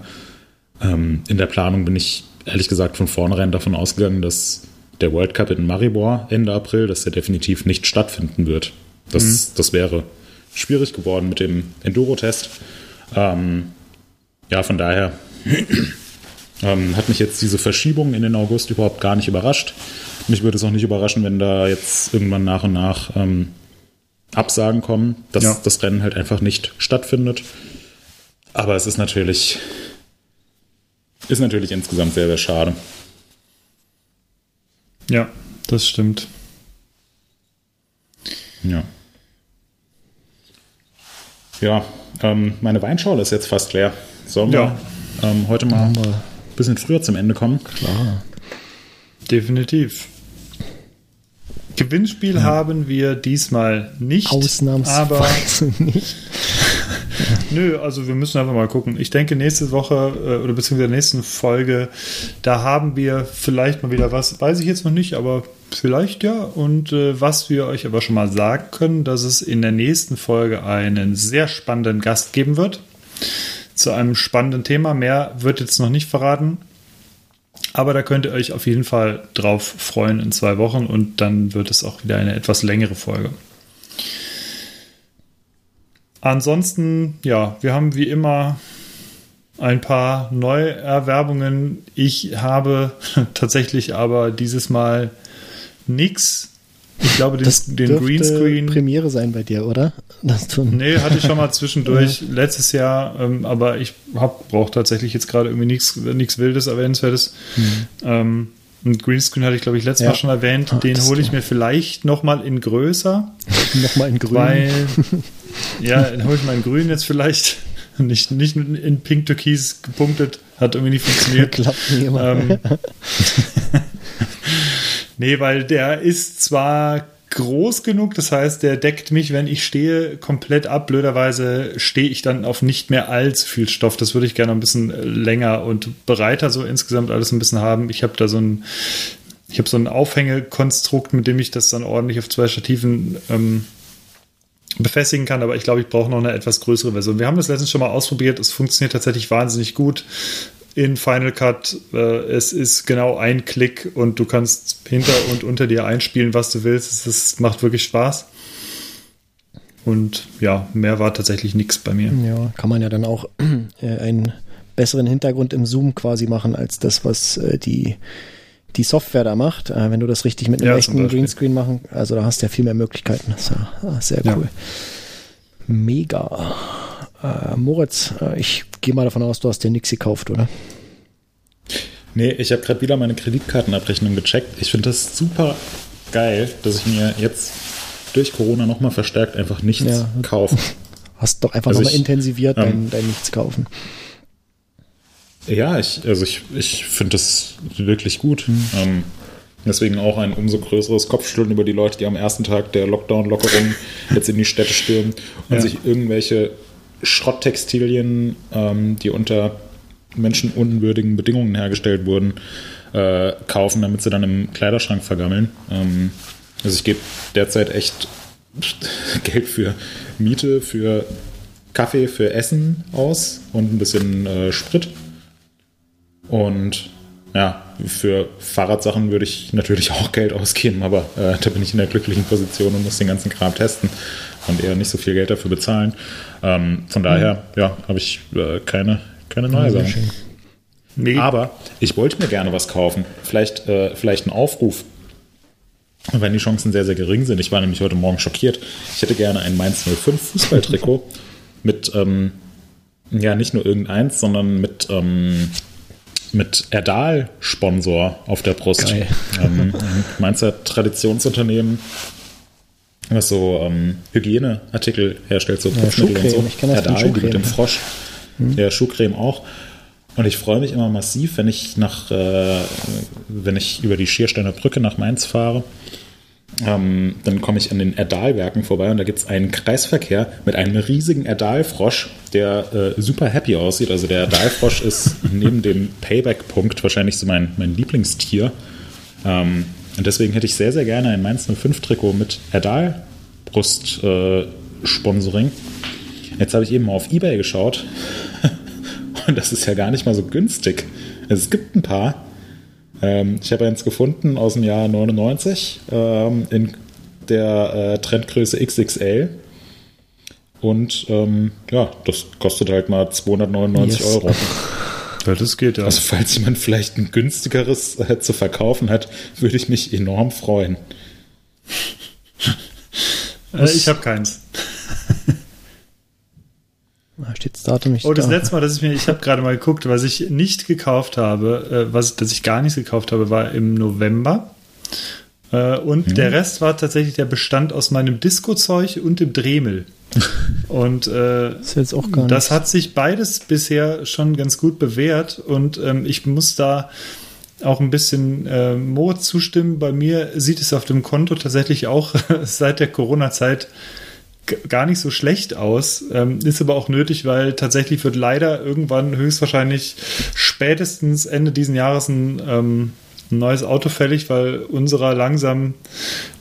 Ähm, in der Planung bin ich ehrlich gesagt von vornherein davon ausgegangen, dass der World Cup in Maribor Ende April, dass der definitiv nicht stattfinden wird. Das, mhm. das wäre schwierig geworden mit dem Enduro-Test. Ähm, ja, von daher ähm, hat mich jetzt diese Verschiebung in den August überhaupt gar nicht überrascht. Mich würde es auch nicht überraschen, wenn da jetzt irgendwann nach und nach ähm, Absagen kommen, dass ja. das Rennen halt einfach nicht stattfindet. Aber es ist natürlich ist natürlich insgesamt sehr, sehr schade. Ja, das stimmt. Ja. Ja, ähm, meine Weinschorle ist jetzt fast leer. Sollen ja. wir ähm, heute mal ein bisschen früher zum Ende kommen? Klar. Definitiv. Gewinnspiel ja. haben wir diesmal nicht. Ausnahmsweise aber nicht. Nö, also wir müssen einfach mal gucken. Ich denke, nächste Woche äh, oder beziehungsweise nächsten Folge, da haben wir vielleicht mal wieder was, weiß ich jetzt noch nicht, aber vielleicht ja. Und äh, was wir euch aber schon mal sagen können, dass es in der nächsten Folge einen sehr spannenden Gast geben wird. Zu einem spannenden Thema. Mehr wird jetzt noch nicht verraten. Aber da könnt ihr euch auf jeden Fall drauf freuen in zwei Wochen und dann wird es auch wieder eine etwas längere Folge. Ansonsten, ja, wir haben wie immer ein paar Neuerwerbungen. Ich habe tatsächlich aber dieses Mal nichts Ich glaube, den, Das den Greenscreen. Premiere sein bei dir, oder? Das tun. Nee, hatte ich schon mal zwischendurch letztes Jahr, ähm, aber ich brauche tatsächlich jetzt gerade irgendwie nichts Wildes, Erwähnenswertes. Ähm, und Greenscreen hatte ich, glaube ich, letztes Ja. Mal schon erwähnt. Ah, Den hole ich mir vielleicht nochmal in größer, Nochmal in grün. weil, ja, den hole ich in grün jetzt vielleicht. Nicht, nicht in pink türkis gepunktet, hat irgendwie nicht funktioniert. Klappt nie immer. Ähm, nee, weil der ist zwar groß genug, das heißt, der deckt mich, wenn ich stehe, komplett ab. Blöderweise stehe ich dann auf nicht mehr allzu viel Stoff. Das würde ich gerne ein bisschen länger und breiter so insgesamt alles ein bisschen haben. Ich habe da so ein, ich habe so ein Aufhängekonstrukt, mit dem ich das dann ordentlich auf zwei Stativen ähm, befestigen kann, aber ich glaube, ich brauche noch eine etwas größere Version. Wir haben das letztens schon mal ausprobiert. Es funktioniert tatsächlich wahnsinnig gut in Final Cut. Äh, es ist genau ein Klick und du kannst hinter und unter dir einspielen, was du willst. Es macht wirklich Spaß. Und ja, mehr war tatsächlich nichts bei mir. Ja, kann man ja dann auch äh, einen besseren Hintergrund im Zoom quasi machen, als das, was äh, die, die Software da macht. Äh, wenn du das richtig mit einem Ja, echten. Greenscreen machen, also da hast du ja viel mehr Möglichkeiten. Das ist ja ah, sehr Ja. cool. Mega. Äh, Moritz, äh, ich gehe mal davon aus, du hast dir nichts gekauft, oder? Nee, ich habe gerade wieder meine Kreditkartenabrechnung gecheckt. Ich finde das super geil, dass ich mir jetzt durch Corona nochmal verstärkt einfach nichts Ja. kaufe. Hast doch einfach Also nochmal intensiviert ähm, dein, dein Nichts kaufen. Ja, ich, also ich, ich finde das wirklich gut. Ähm, deswegen auch ein umso größeres Kopfschütteln über die Leute, die am ersten Tag der Lockdown-Lockerung jetzt in die Städte stürmen und Ja. sich irgendwelche Schrotttextilien, ähm, die unter menschenunwürdigen Bedingungen hergestellt wurden, äh, kaufen, damit sie dann im Kleiderschrank vergammeln. Ähm, also ich gebe derzeit echt Geld für Miete, für Kaffee, für Essen aus und ein bisschen äh, Sprit. Und ja, für Fahrradsachen würde ich natürlich auch Geld ausgeben, aber äh, da bin ich in der glücklichen Position und muss den ganzen Kram testen und eher nicht so viel Geld dafür bezahlen. Ähm, von daher, ja, habe ich äh, keine, keine neue Sache. Mega. Aber ich wollte mir gerne was kaufen. Vielleicht, äh, vielleicht einen Aufruf. Wenn die Chancen sehr, sehr gering sind. Ich war nämlich heute Morgen schockiert. Ich hätte gerne ein Mainz 05 Fußballtrikot mit, ähm, ja, nicht nur irgendeins, sondern mit, ähm, mit Erdal-Sponsor auf der Brust. Ähm, ein Mainzer Traditionsunternehmen, was so ähm, Hygieneartikel herstellt, so Ja, Putzmittel und so. Schuhcreme. Ich das Erdal, die mit dem Frosch. Ja, Schuhcreme auch. Und ich freue mich immer massiv, wenn ich nach, äh, wenn ich über die Schiersteiner Brücke nach Mainz fahre. Ähm, dann komme ich an den Erdalwerken vorbei und da gibt es einen Kreisverkehr mit einem riesigen Erdalfrosch, der äh, super happy aussieht. Also der Erdalfrosch ist neben dem Payback-Punkt wahrscheinlich so mein, mein Lieblingstier. Ähm, und deswegen hätte ich sehr, sehr gerne ein Mainz 05-Trikot mit Erdal-Brust-Sponsoring. Jetzt habe ich eben mal auf Ebay geschaut und das ist ja gar nicht mal so günstig. Also es gibt ein paar. Ähm, ich habe eins gefunden aus dem Jahr 99 ähm, in der äh, Trendgröße XXL. Und ähm, ja, das kostet halt mal 299 Yes. Euro. Ja, das geht ja. Also falls jemand vielleicht ein günstigeres äh, zu verkaufen hat, würde ich mich enorm freuen. äh, ich habe keins. Da steht das Datum nicht Oh, das da. letzte Mal, dass ich mir, ich habe gerade mal geguckt, was ich nicht gekauft habe, äh, was dass ich gar nichts gekauft habe, war im November. Äh, und der Rest war tatsächlich der Bestand aus meinem Disco-Zeug und dem Dremel. Und äh, Das ist jetzt auch gar das hat sich beides bisher schon ganz gut bewährt und ähm, ich muss da auch ein bisschen äh, Mo zustimmen. Bei mir sieht es auf dem Konto tatsächlich auch seit der Corona-Zeit gar nicht so schlecht aus. Ähm, ist aber auch nötig, weil tatsächlich wird leider irgendwann höchstwahrscheinlich spätestens Ende diesen Jahres ein, ähm, ein neues Auto fällig, weil unserer langsam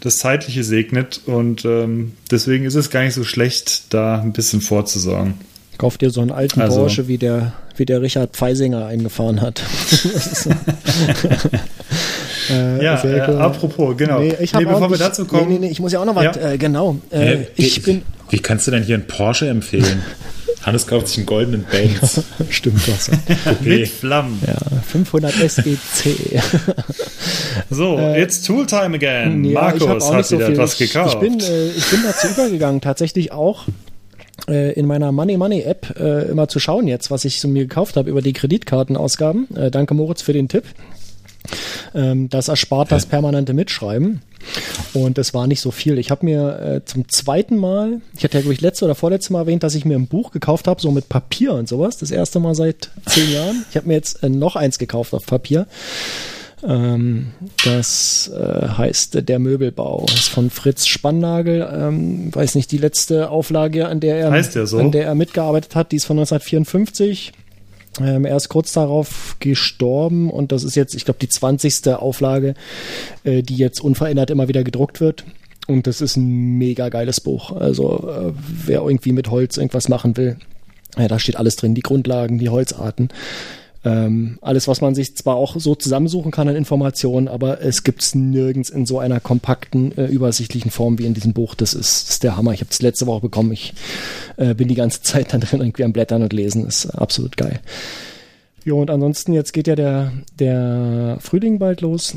das Zeitliche segnet und ähm, deswegen ist es gar nicht so schlecht, da ein bisschen vorzusorgen. Kauf dir so einen alten Also- Porsche, wie der, wie der Richard Pfeisinger eingefahren hat. äh, Ja, sehr äh, cool. apropos, genau. Nee, ich Nee, bevor wir dazu kommen- Nee, nee, nee, ich muss ja auch noch was, Ja. äh, genau. Äh, ich wie, bin, wie kannst du denn hier einen Porsche empfehlen? Hannes kauft sich einen goldenen Benz. Stimmt das. Mit Flammen. Ja, 500 SEC. So, Äh, it's Tooltime again. Ja, Markus hat so wieder viel. etwas Ich- gekauft. Ich bin, äh, ich bin dazu übergegangen, tatsächlich auch äh, in meiner Money Money App äh, immer zu schauen jetzt, was ich so mir gekauft habe über die Kreditkartenausgaben. Äh, danke Moritz für den Tipp. Ähm, das erspart das permanente Mitschreiben. Und es war nicht so viel. Ich habe mir äh, zum zweiten Mal, ich hatte ja glaube ich letzte oder vorletzte Mal erwähnt, dass ich mir ein Buch gekauft habe, so mit Papier und sowas. Das erste Mal seit zehn Jahren. Ich habe mir jetzt äh, noch eins gekauft auf Papier. Ähm, das äh, heißt Der Möbelbau. Das ist von Fritz Spannagel. Ähm, weiß nicht, die letzte Auflage, an der er, so? an der er mitgearbeitet hat, die ist von 1954. Ähm, er ist kurz darauf gestorben und das ist jetzt, ich glaube, die 20. Auflage, äh, die jetzt unverändert immer wieder gedruckt wird. Und das ist ein mega geiles Buch. Also äh, wer irgendwie mit Holz irgendwas machen will, ja, da steht alles drin, die Grundlagen, die Holzarten. Ähm, alles, was man sich zwar auch so zusammensuchen kann an Informationen, aber es gibt's nirgends in so einer kompakten, äh, übersichtlichen Form wie in diesem Buch. Das ist, ist der Hammer. Ich habe es letzte Woche bekommen. Ich äh, bin die ganze Zeit da drin irgendwie am Blättern und Lesen. Ist absolut geil. Jo, und ansonsten, jetzt geht ja der, der Frühling bald los.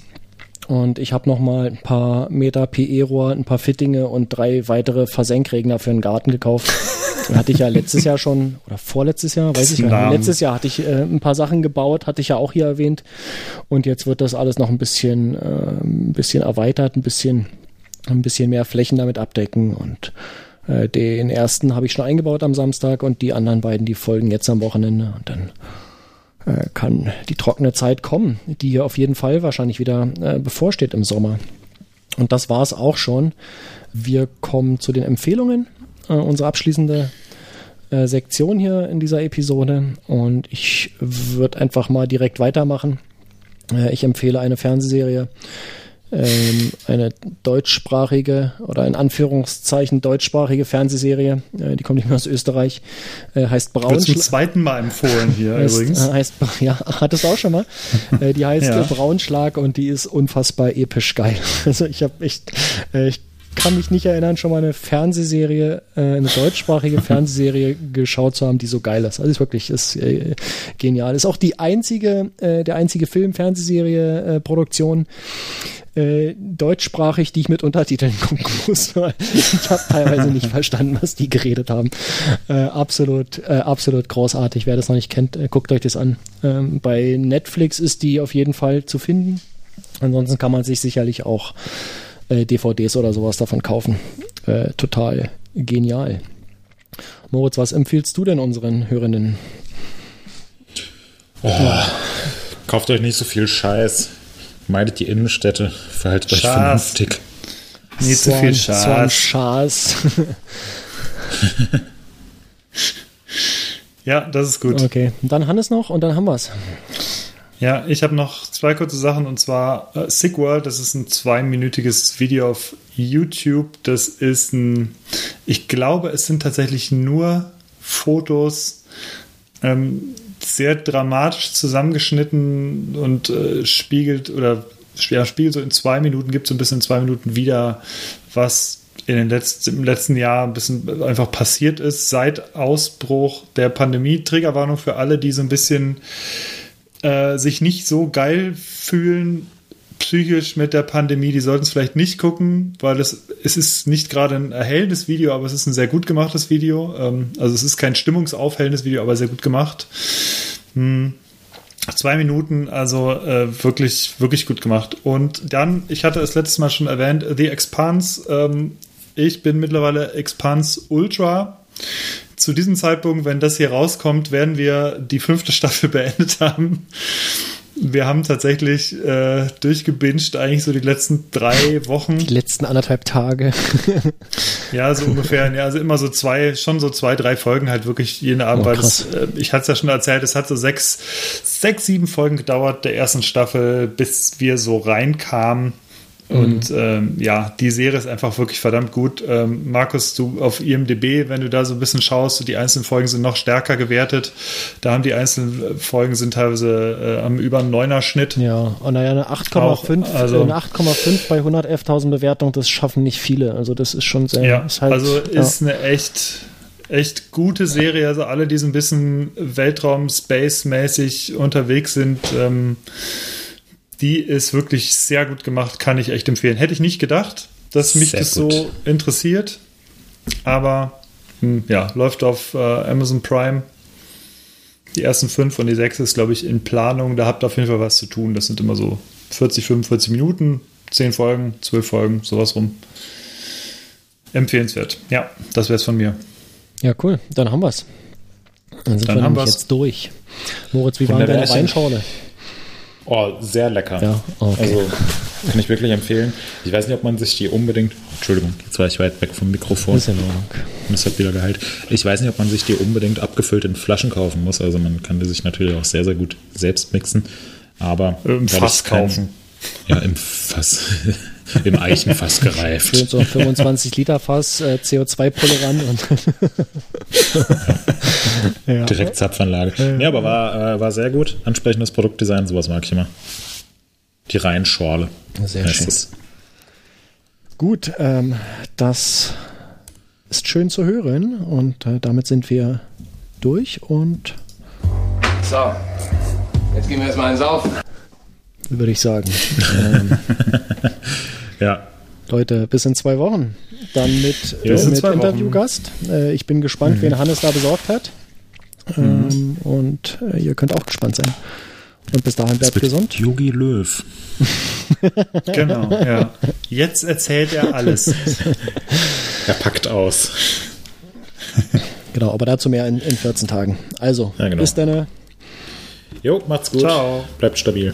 Und ich habe noch mal ein paar Meter PE-Rohr, ein paar Fittinge und drei weitere Versenkregner für den Garten gekauft. hatte ich ja letztes Jahr schon, oder vorletztes Jahr, weiß ich gar nicht. Letztes Jahr hatte ich äh, ein paar Sachen gebaut, hatte ich ja auch hier erwähnt. Und jetzt wird das alles noch ein bisschen, äh, ein bisschen erweitert, ein bisschen, ein bisschen mehr Flächen damit abdecken. Und äh, den ersten habe ich schon eingebaut am Samstag und die anderen beiden, die folgen jetzt am Wochenende. Und dann äh, kann die trockene Zeit kommen, die hier auf jeden Fall wahrscheinlich wieder äh, bevorsteht im Sommer. Und das war es auch schon. Wir kommen zu den Empfehlungen. Äh, unsere abschließende Sektion hier in dieser Episode. Und ich würde einfach mal direkt weitermachen. Ich empfehle eine Fernsehserie, ähm, eine deutschsprachige oder in Anführungszeichen deutschsprachige Fernsehserie. Äh, die kommt nicht mehr aus Österreich. Äh, heißt Wird zum Braunschlag. zweiten Mal empfohlen hier Heißt, übrigens. äh, heißt, ja, hattest du auch schon mal. Äh, die heißt Ja. äh, Braunschlag und die ist unfassbar episch geil. Also ich habe echt, äh, ich kann mich nicht erinnern, schon mal eine Fernsehserie, äh, eine deutschsprachige Fernsehserie geschaut zu haben, die so geil ist. Also ist wirklich ist äh, genial. Ist auch die einzige, äh, der einzige Film, Fernsehserie, äh, Produktion äh, deutschsprachig, die ich mit Untertiteln gucken muss. weil ich habe teilweise nicht verstanden, was die geredet haben. Äh, absolut, äh, absolut großartig. Wer das noch nicht kennt, äh, guckt euch das an. Ähm, bei Netflix ist die auf jeden Fall zu finden. Ansonsten kann man sich sicherlich auch äh, DVDs oder sowas davon kaufen. Äh, total genial. Moritz, was empfiehlst du denn unseren Hörenden? Kauft euch nicht so viel Scheiß. Meidet die Innenstädte. Verhaltet euch vernünftig. Nicht zu So viel ein- So ein Schatz. Schaß. Ja, das ist gut. Okay, dann Hannes noch und dann haben wir's. Ja, ich habe noch zwei kurze Sachen und zwar äh, Sick World, das ist ein zweiminütiges Video auf YouTube. Das ist ein, ich glaube, es sind tatsächlich nur Fotos, ähm, sehr dramatisch zusammengeschnitten und äh, spiegelt oder ja, spiegelt so in zwei Minuten, gibt so ein bisschen in zwei Minuten wieder, was in den letzten, im letzten Jahr ein bisschen einfach passiert ist, seit Ausbruch der Pandemie. Triggerwarnung für alle, die so ein bisschen äh, sich nicht so geil fühlen psychisch mit der Pandemie, die sollten es vielleicht nicht gucken, weil es, es ist nicht gerade ein erhellendes Video, aber es ist ein sehr gut gemachtes Video. Ähm, also es ist kein stimmungsaufhellendes Video, aber sehr gut gemacht. Hm. Zwei Minuten, also äh, wirklich, wirklich gut gemacht. Und dann, ich hatte es letztes Mal schon erwähnt, The Expanse. Ähm, ich bin mittlerweile Expanse Ultra. Zu diesem Zeitpunkt, wenn das hier rauskommt, werden wir die fünfte Staffel beendet haben. Wir haben tatsächlich äh, durchgebinged eigentlich so die letzten drei Wochen. Die letzten anderthalb Tage. Ja, so ungefähr. Ja, also immer so zwei, schon so zwei, drei Folgen halt wirklich jeden Abend, Oh, das, äh, ich hatte es ja schon erzählt, es hat so sechs, sechs, sieben Folgen gedauert der ersten Staffel, bis wir so reinkamen. Und ähm, ja, die Serie ist einfach wirklich verdammt gut. Ähm, Markus, du auf IMDB, wenn du da so ein bisschen schaust, die einzelnen Folgen sind noch stärker gewertet. Da haben die einzelnen Folgen sind teilweise äh, am über einen Neuner Schnitt. Ja, und naja, eine 8,5 Auch, also- eine 8,5 bei 111.000 Bewertungen, das schaffen nicht viele. Also das ist schon sehr. Ja, ist halt, also ja. ist eine echt, echt gute Serie. Also alle, die so ein bisschen Weltraum-Space-mäßig unterwegs sind, ähm, die ist wirklich sehr gut gemacht, kann ich echt empfehlen. Hätte ich nicht gedacht, dass mich Sehr das gut. so interessiert, aber hm, ja, läuft auf äh, Amazon Prime. Die ersten fünf und die sechs ist, glaube ich, in Planung. Da habt ihr auf jeden Fall was zu tun. Das sind immer so 40, 45 Minuten, 10 Folgen, 12 Folgen, sowas rum. Empfehlenswert. Ja, das wäre es von mir. Ja, cool. Dann haben wir's. Dann sind Dann wir haben nämlich wir's. jetzt durch. Moritz, wie war denn deine. Weinschorle? Oh, sehr lecker. Ja, okay. Also kann ich wirklich empfehlen. Ich weiß nicht, ob man sich die unbedingt. Entschuldigung, jetzt war ich weit weg vom Mikrofon. Ist in Ordnung. Das hat wieder geheilt. Ich weiß nicht, ob man sich die unbedingt abgefüllt in Flaschen kaufen muss. Also man kann die sich natürlich auch sehr, sehr gut selbst mixen. Aber Im Fass kaufen. Ja, im Fass. Im Eichenfass gereift. Schön so ein 25 Liter Fass, äh, CO2-Pulle ran und ja. Direkt Zapfanlage. Ja, aber war, äh, war sehr gut. Ansprechendes Produktdesign, sowas mag ich immer. Die Rheinschorle. Sehr schön. es. Gut, ähm, das ist schön zu hören und äh, damit sind wir durch und So, jetzt gehen wir erstmal ins Saufen. würde ich sagen, ähm, Ja, Leute, bis in zwei Wochen. Dann mit, Ja, äh, mit. Interviewgast. Äh, ich bin gespannt, wen Hannes da besorgt hat. Ähm, und äh, ihr könnt auch gespannt sein. Und bis dahin bleibt gesund. Yogi Löw. Genau, ja. Jetzt erzählt er alles. Er packt aus. Genau, aber dazu mehr in, in 14 Tagen. Also, Ja, genau. bis dann. Jo, macht's gut. Ciao. Bleibt stabil.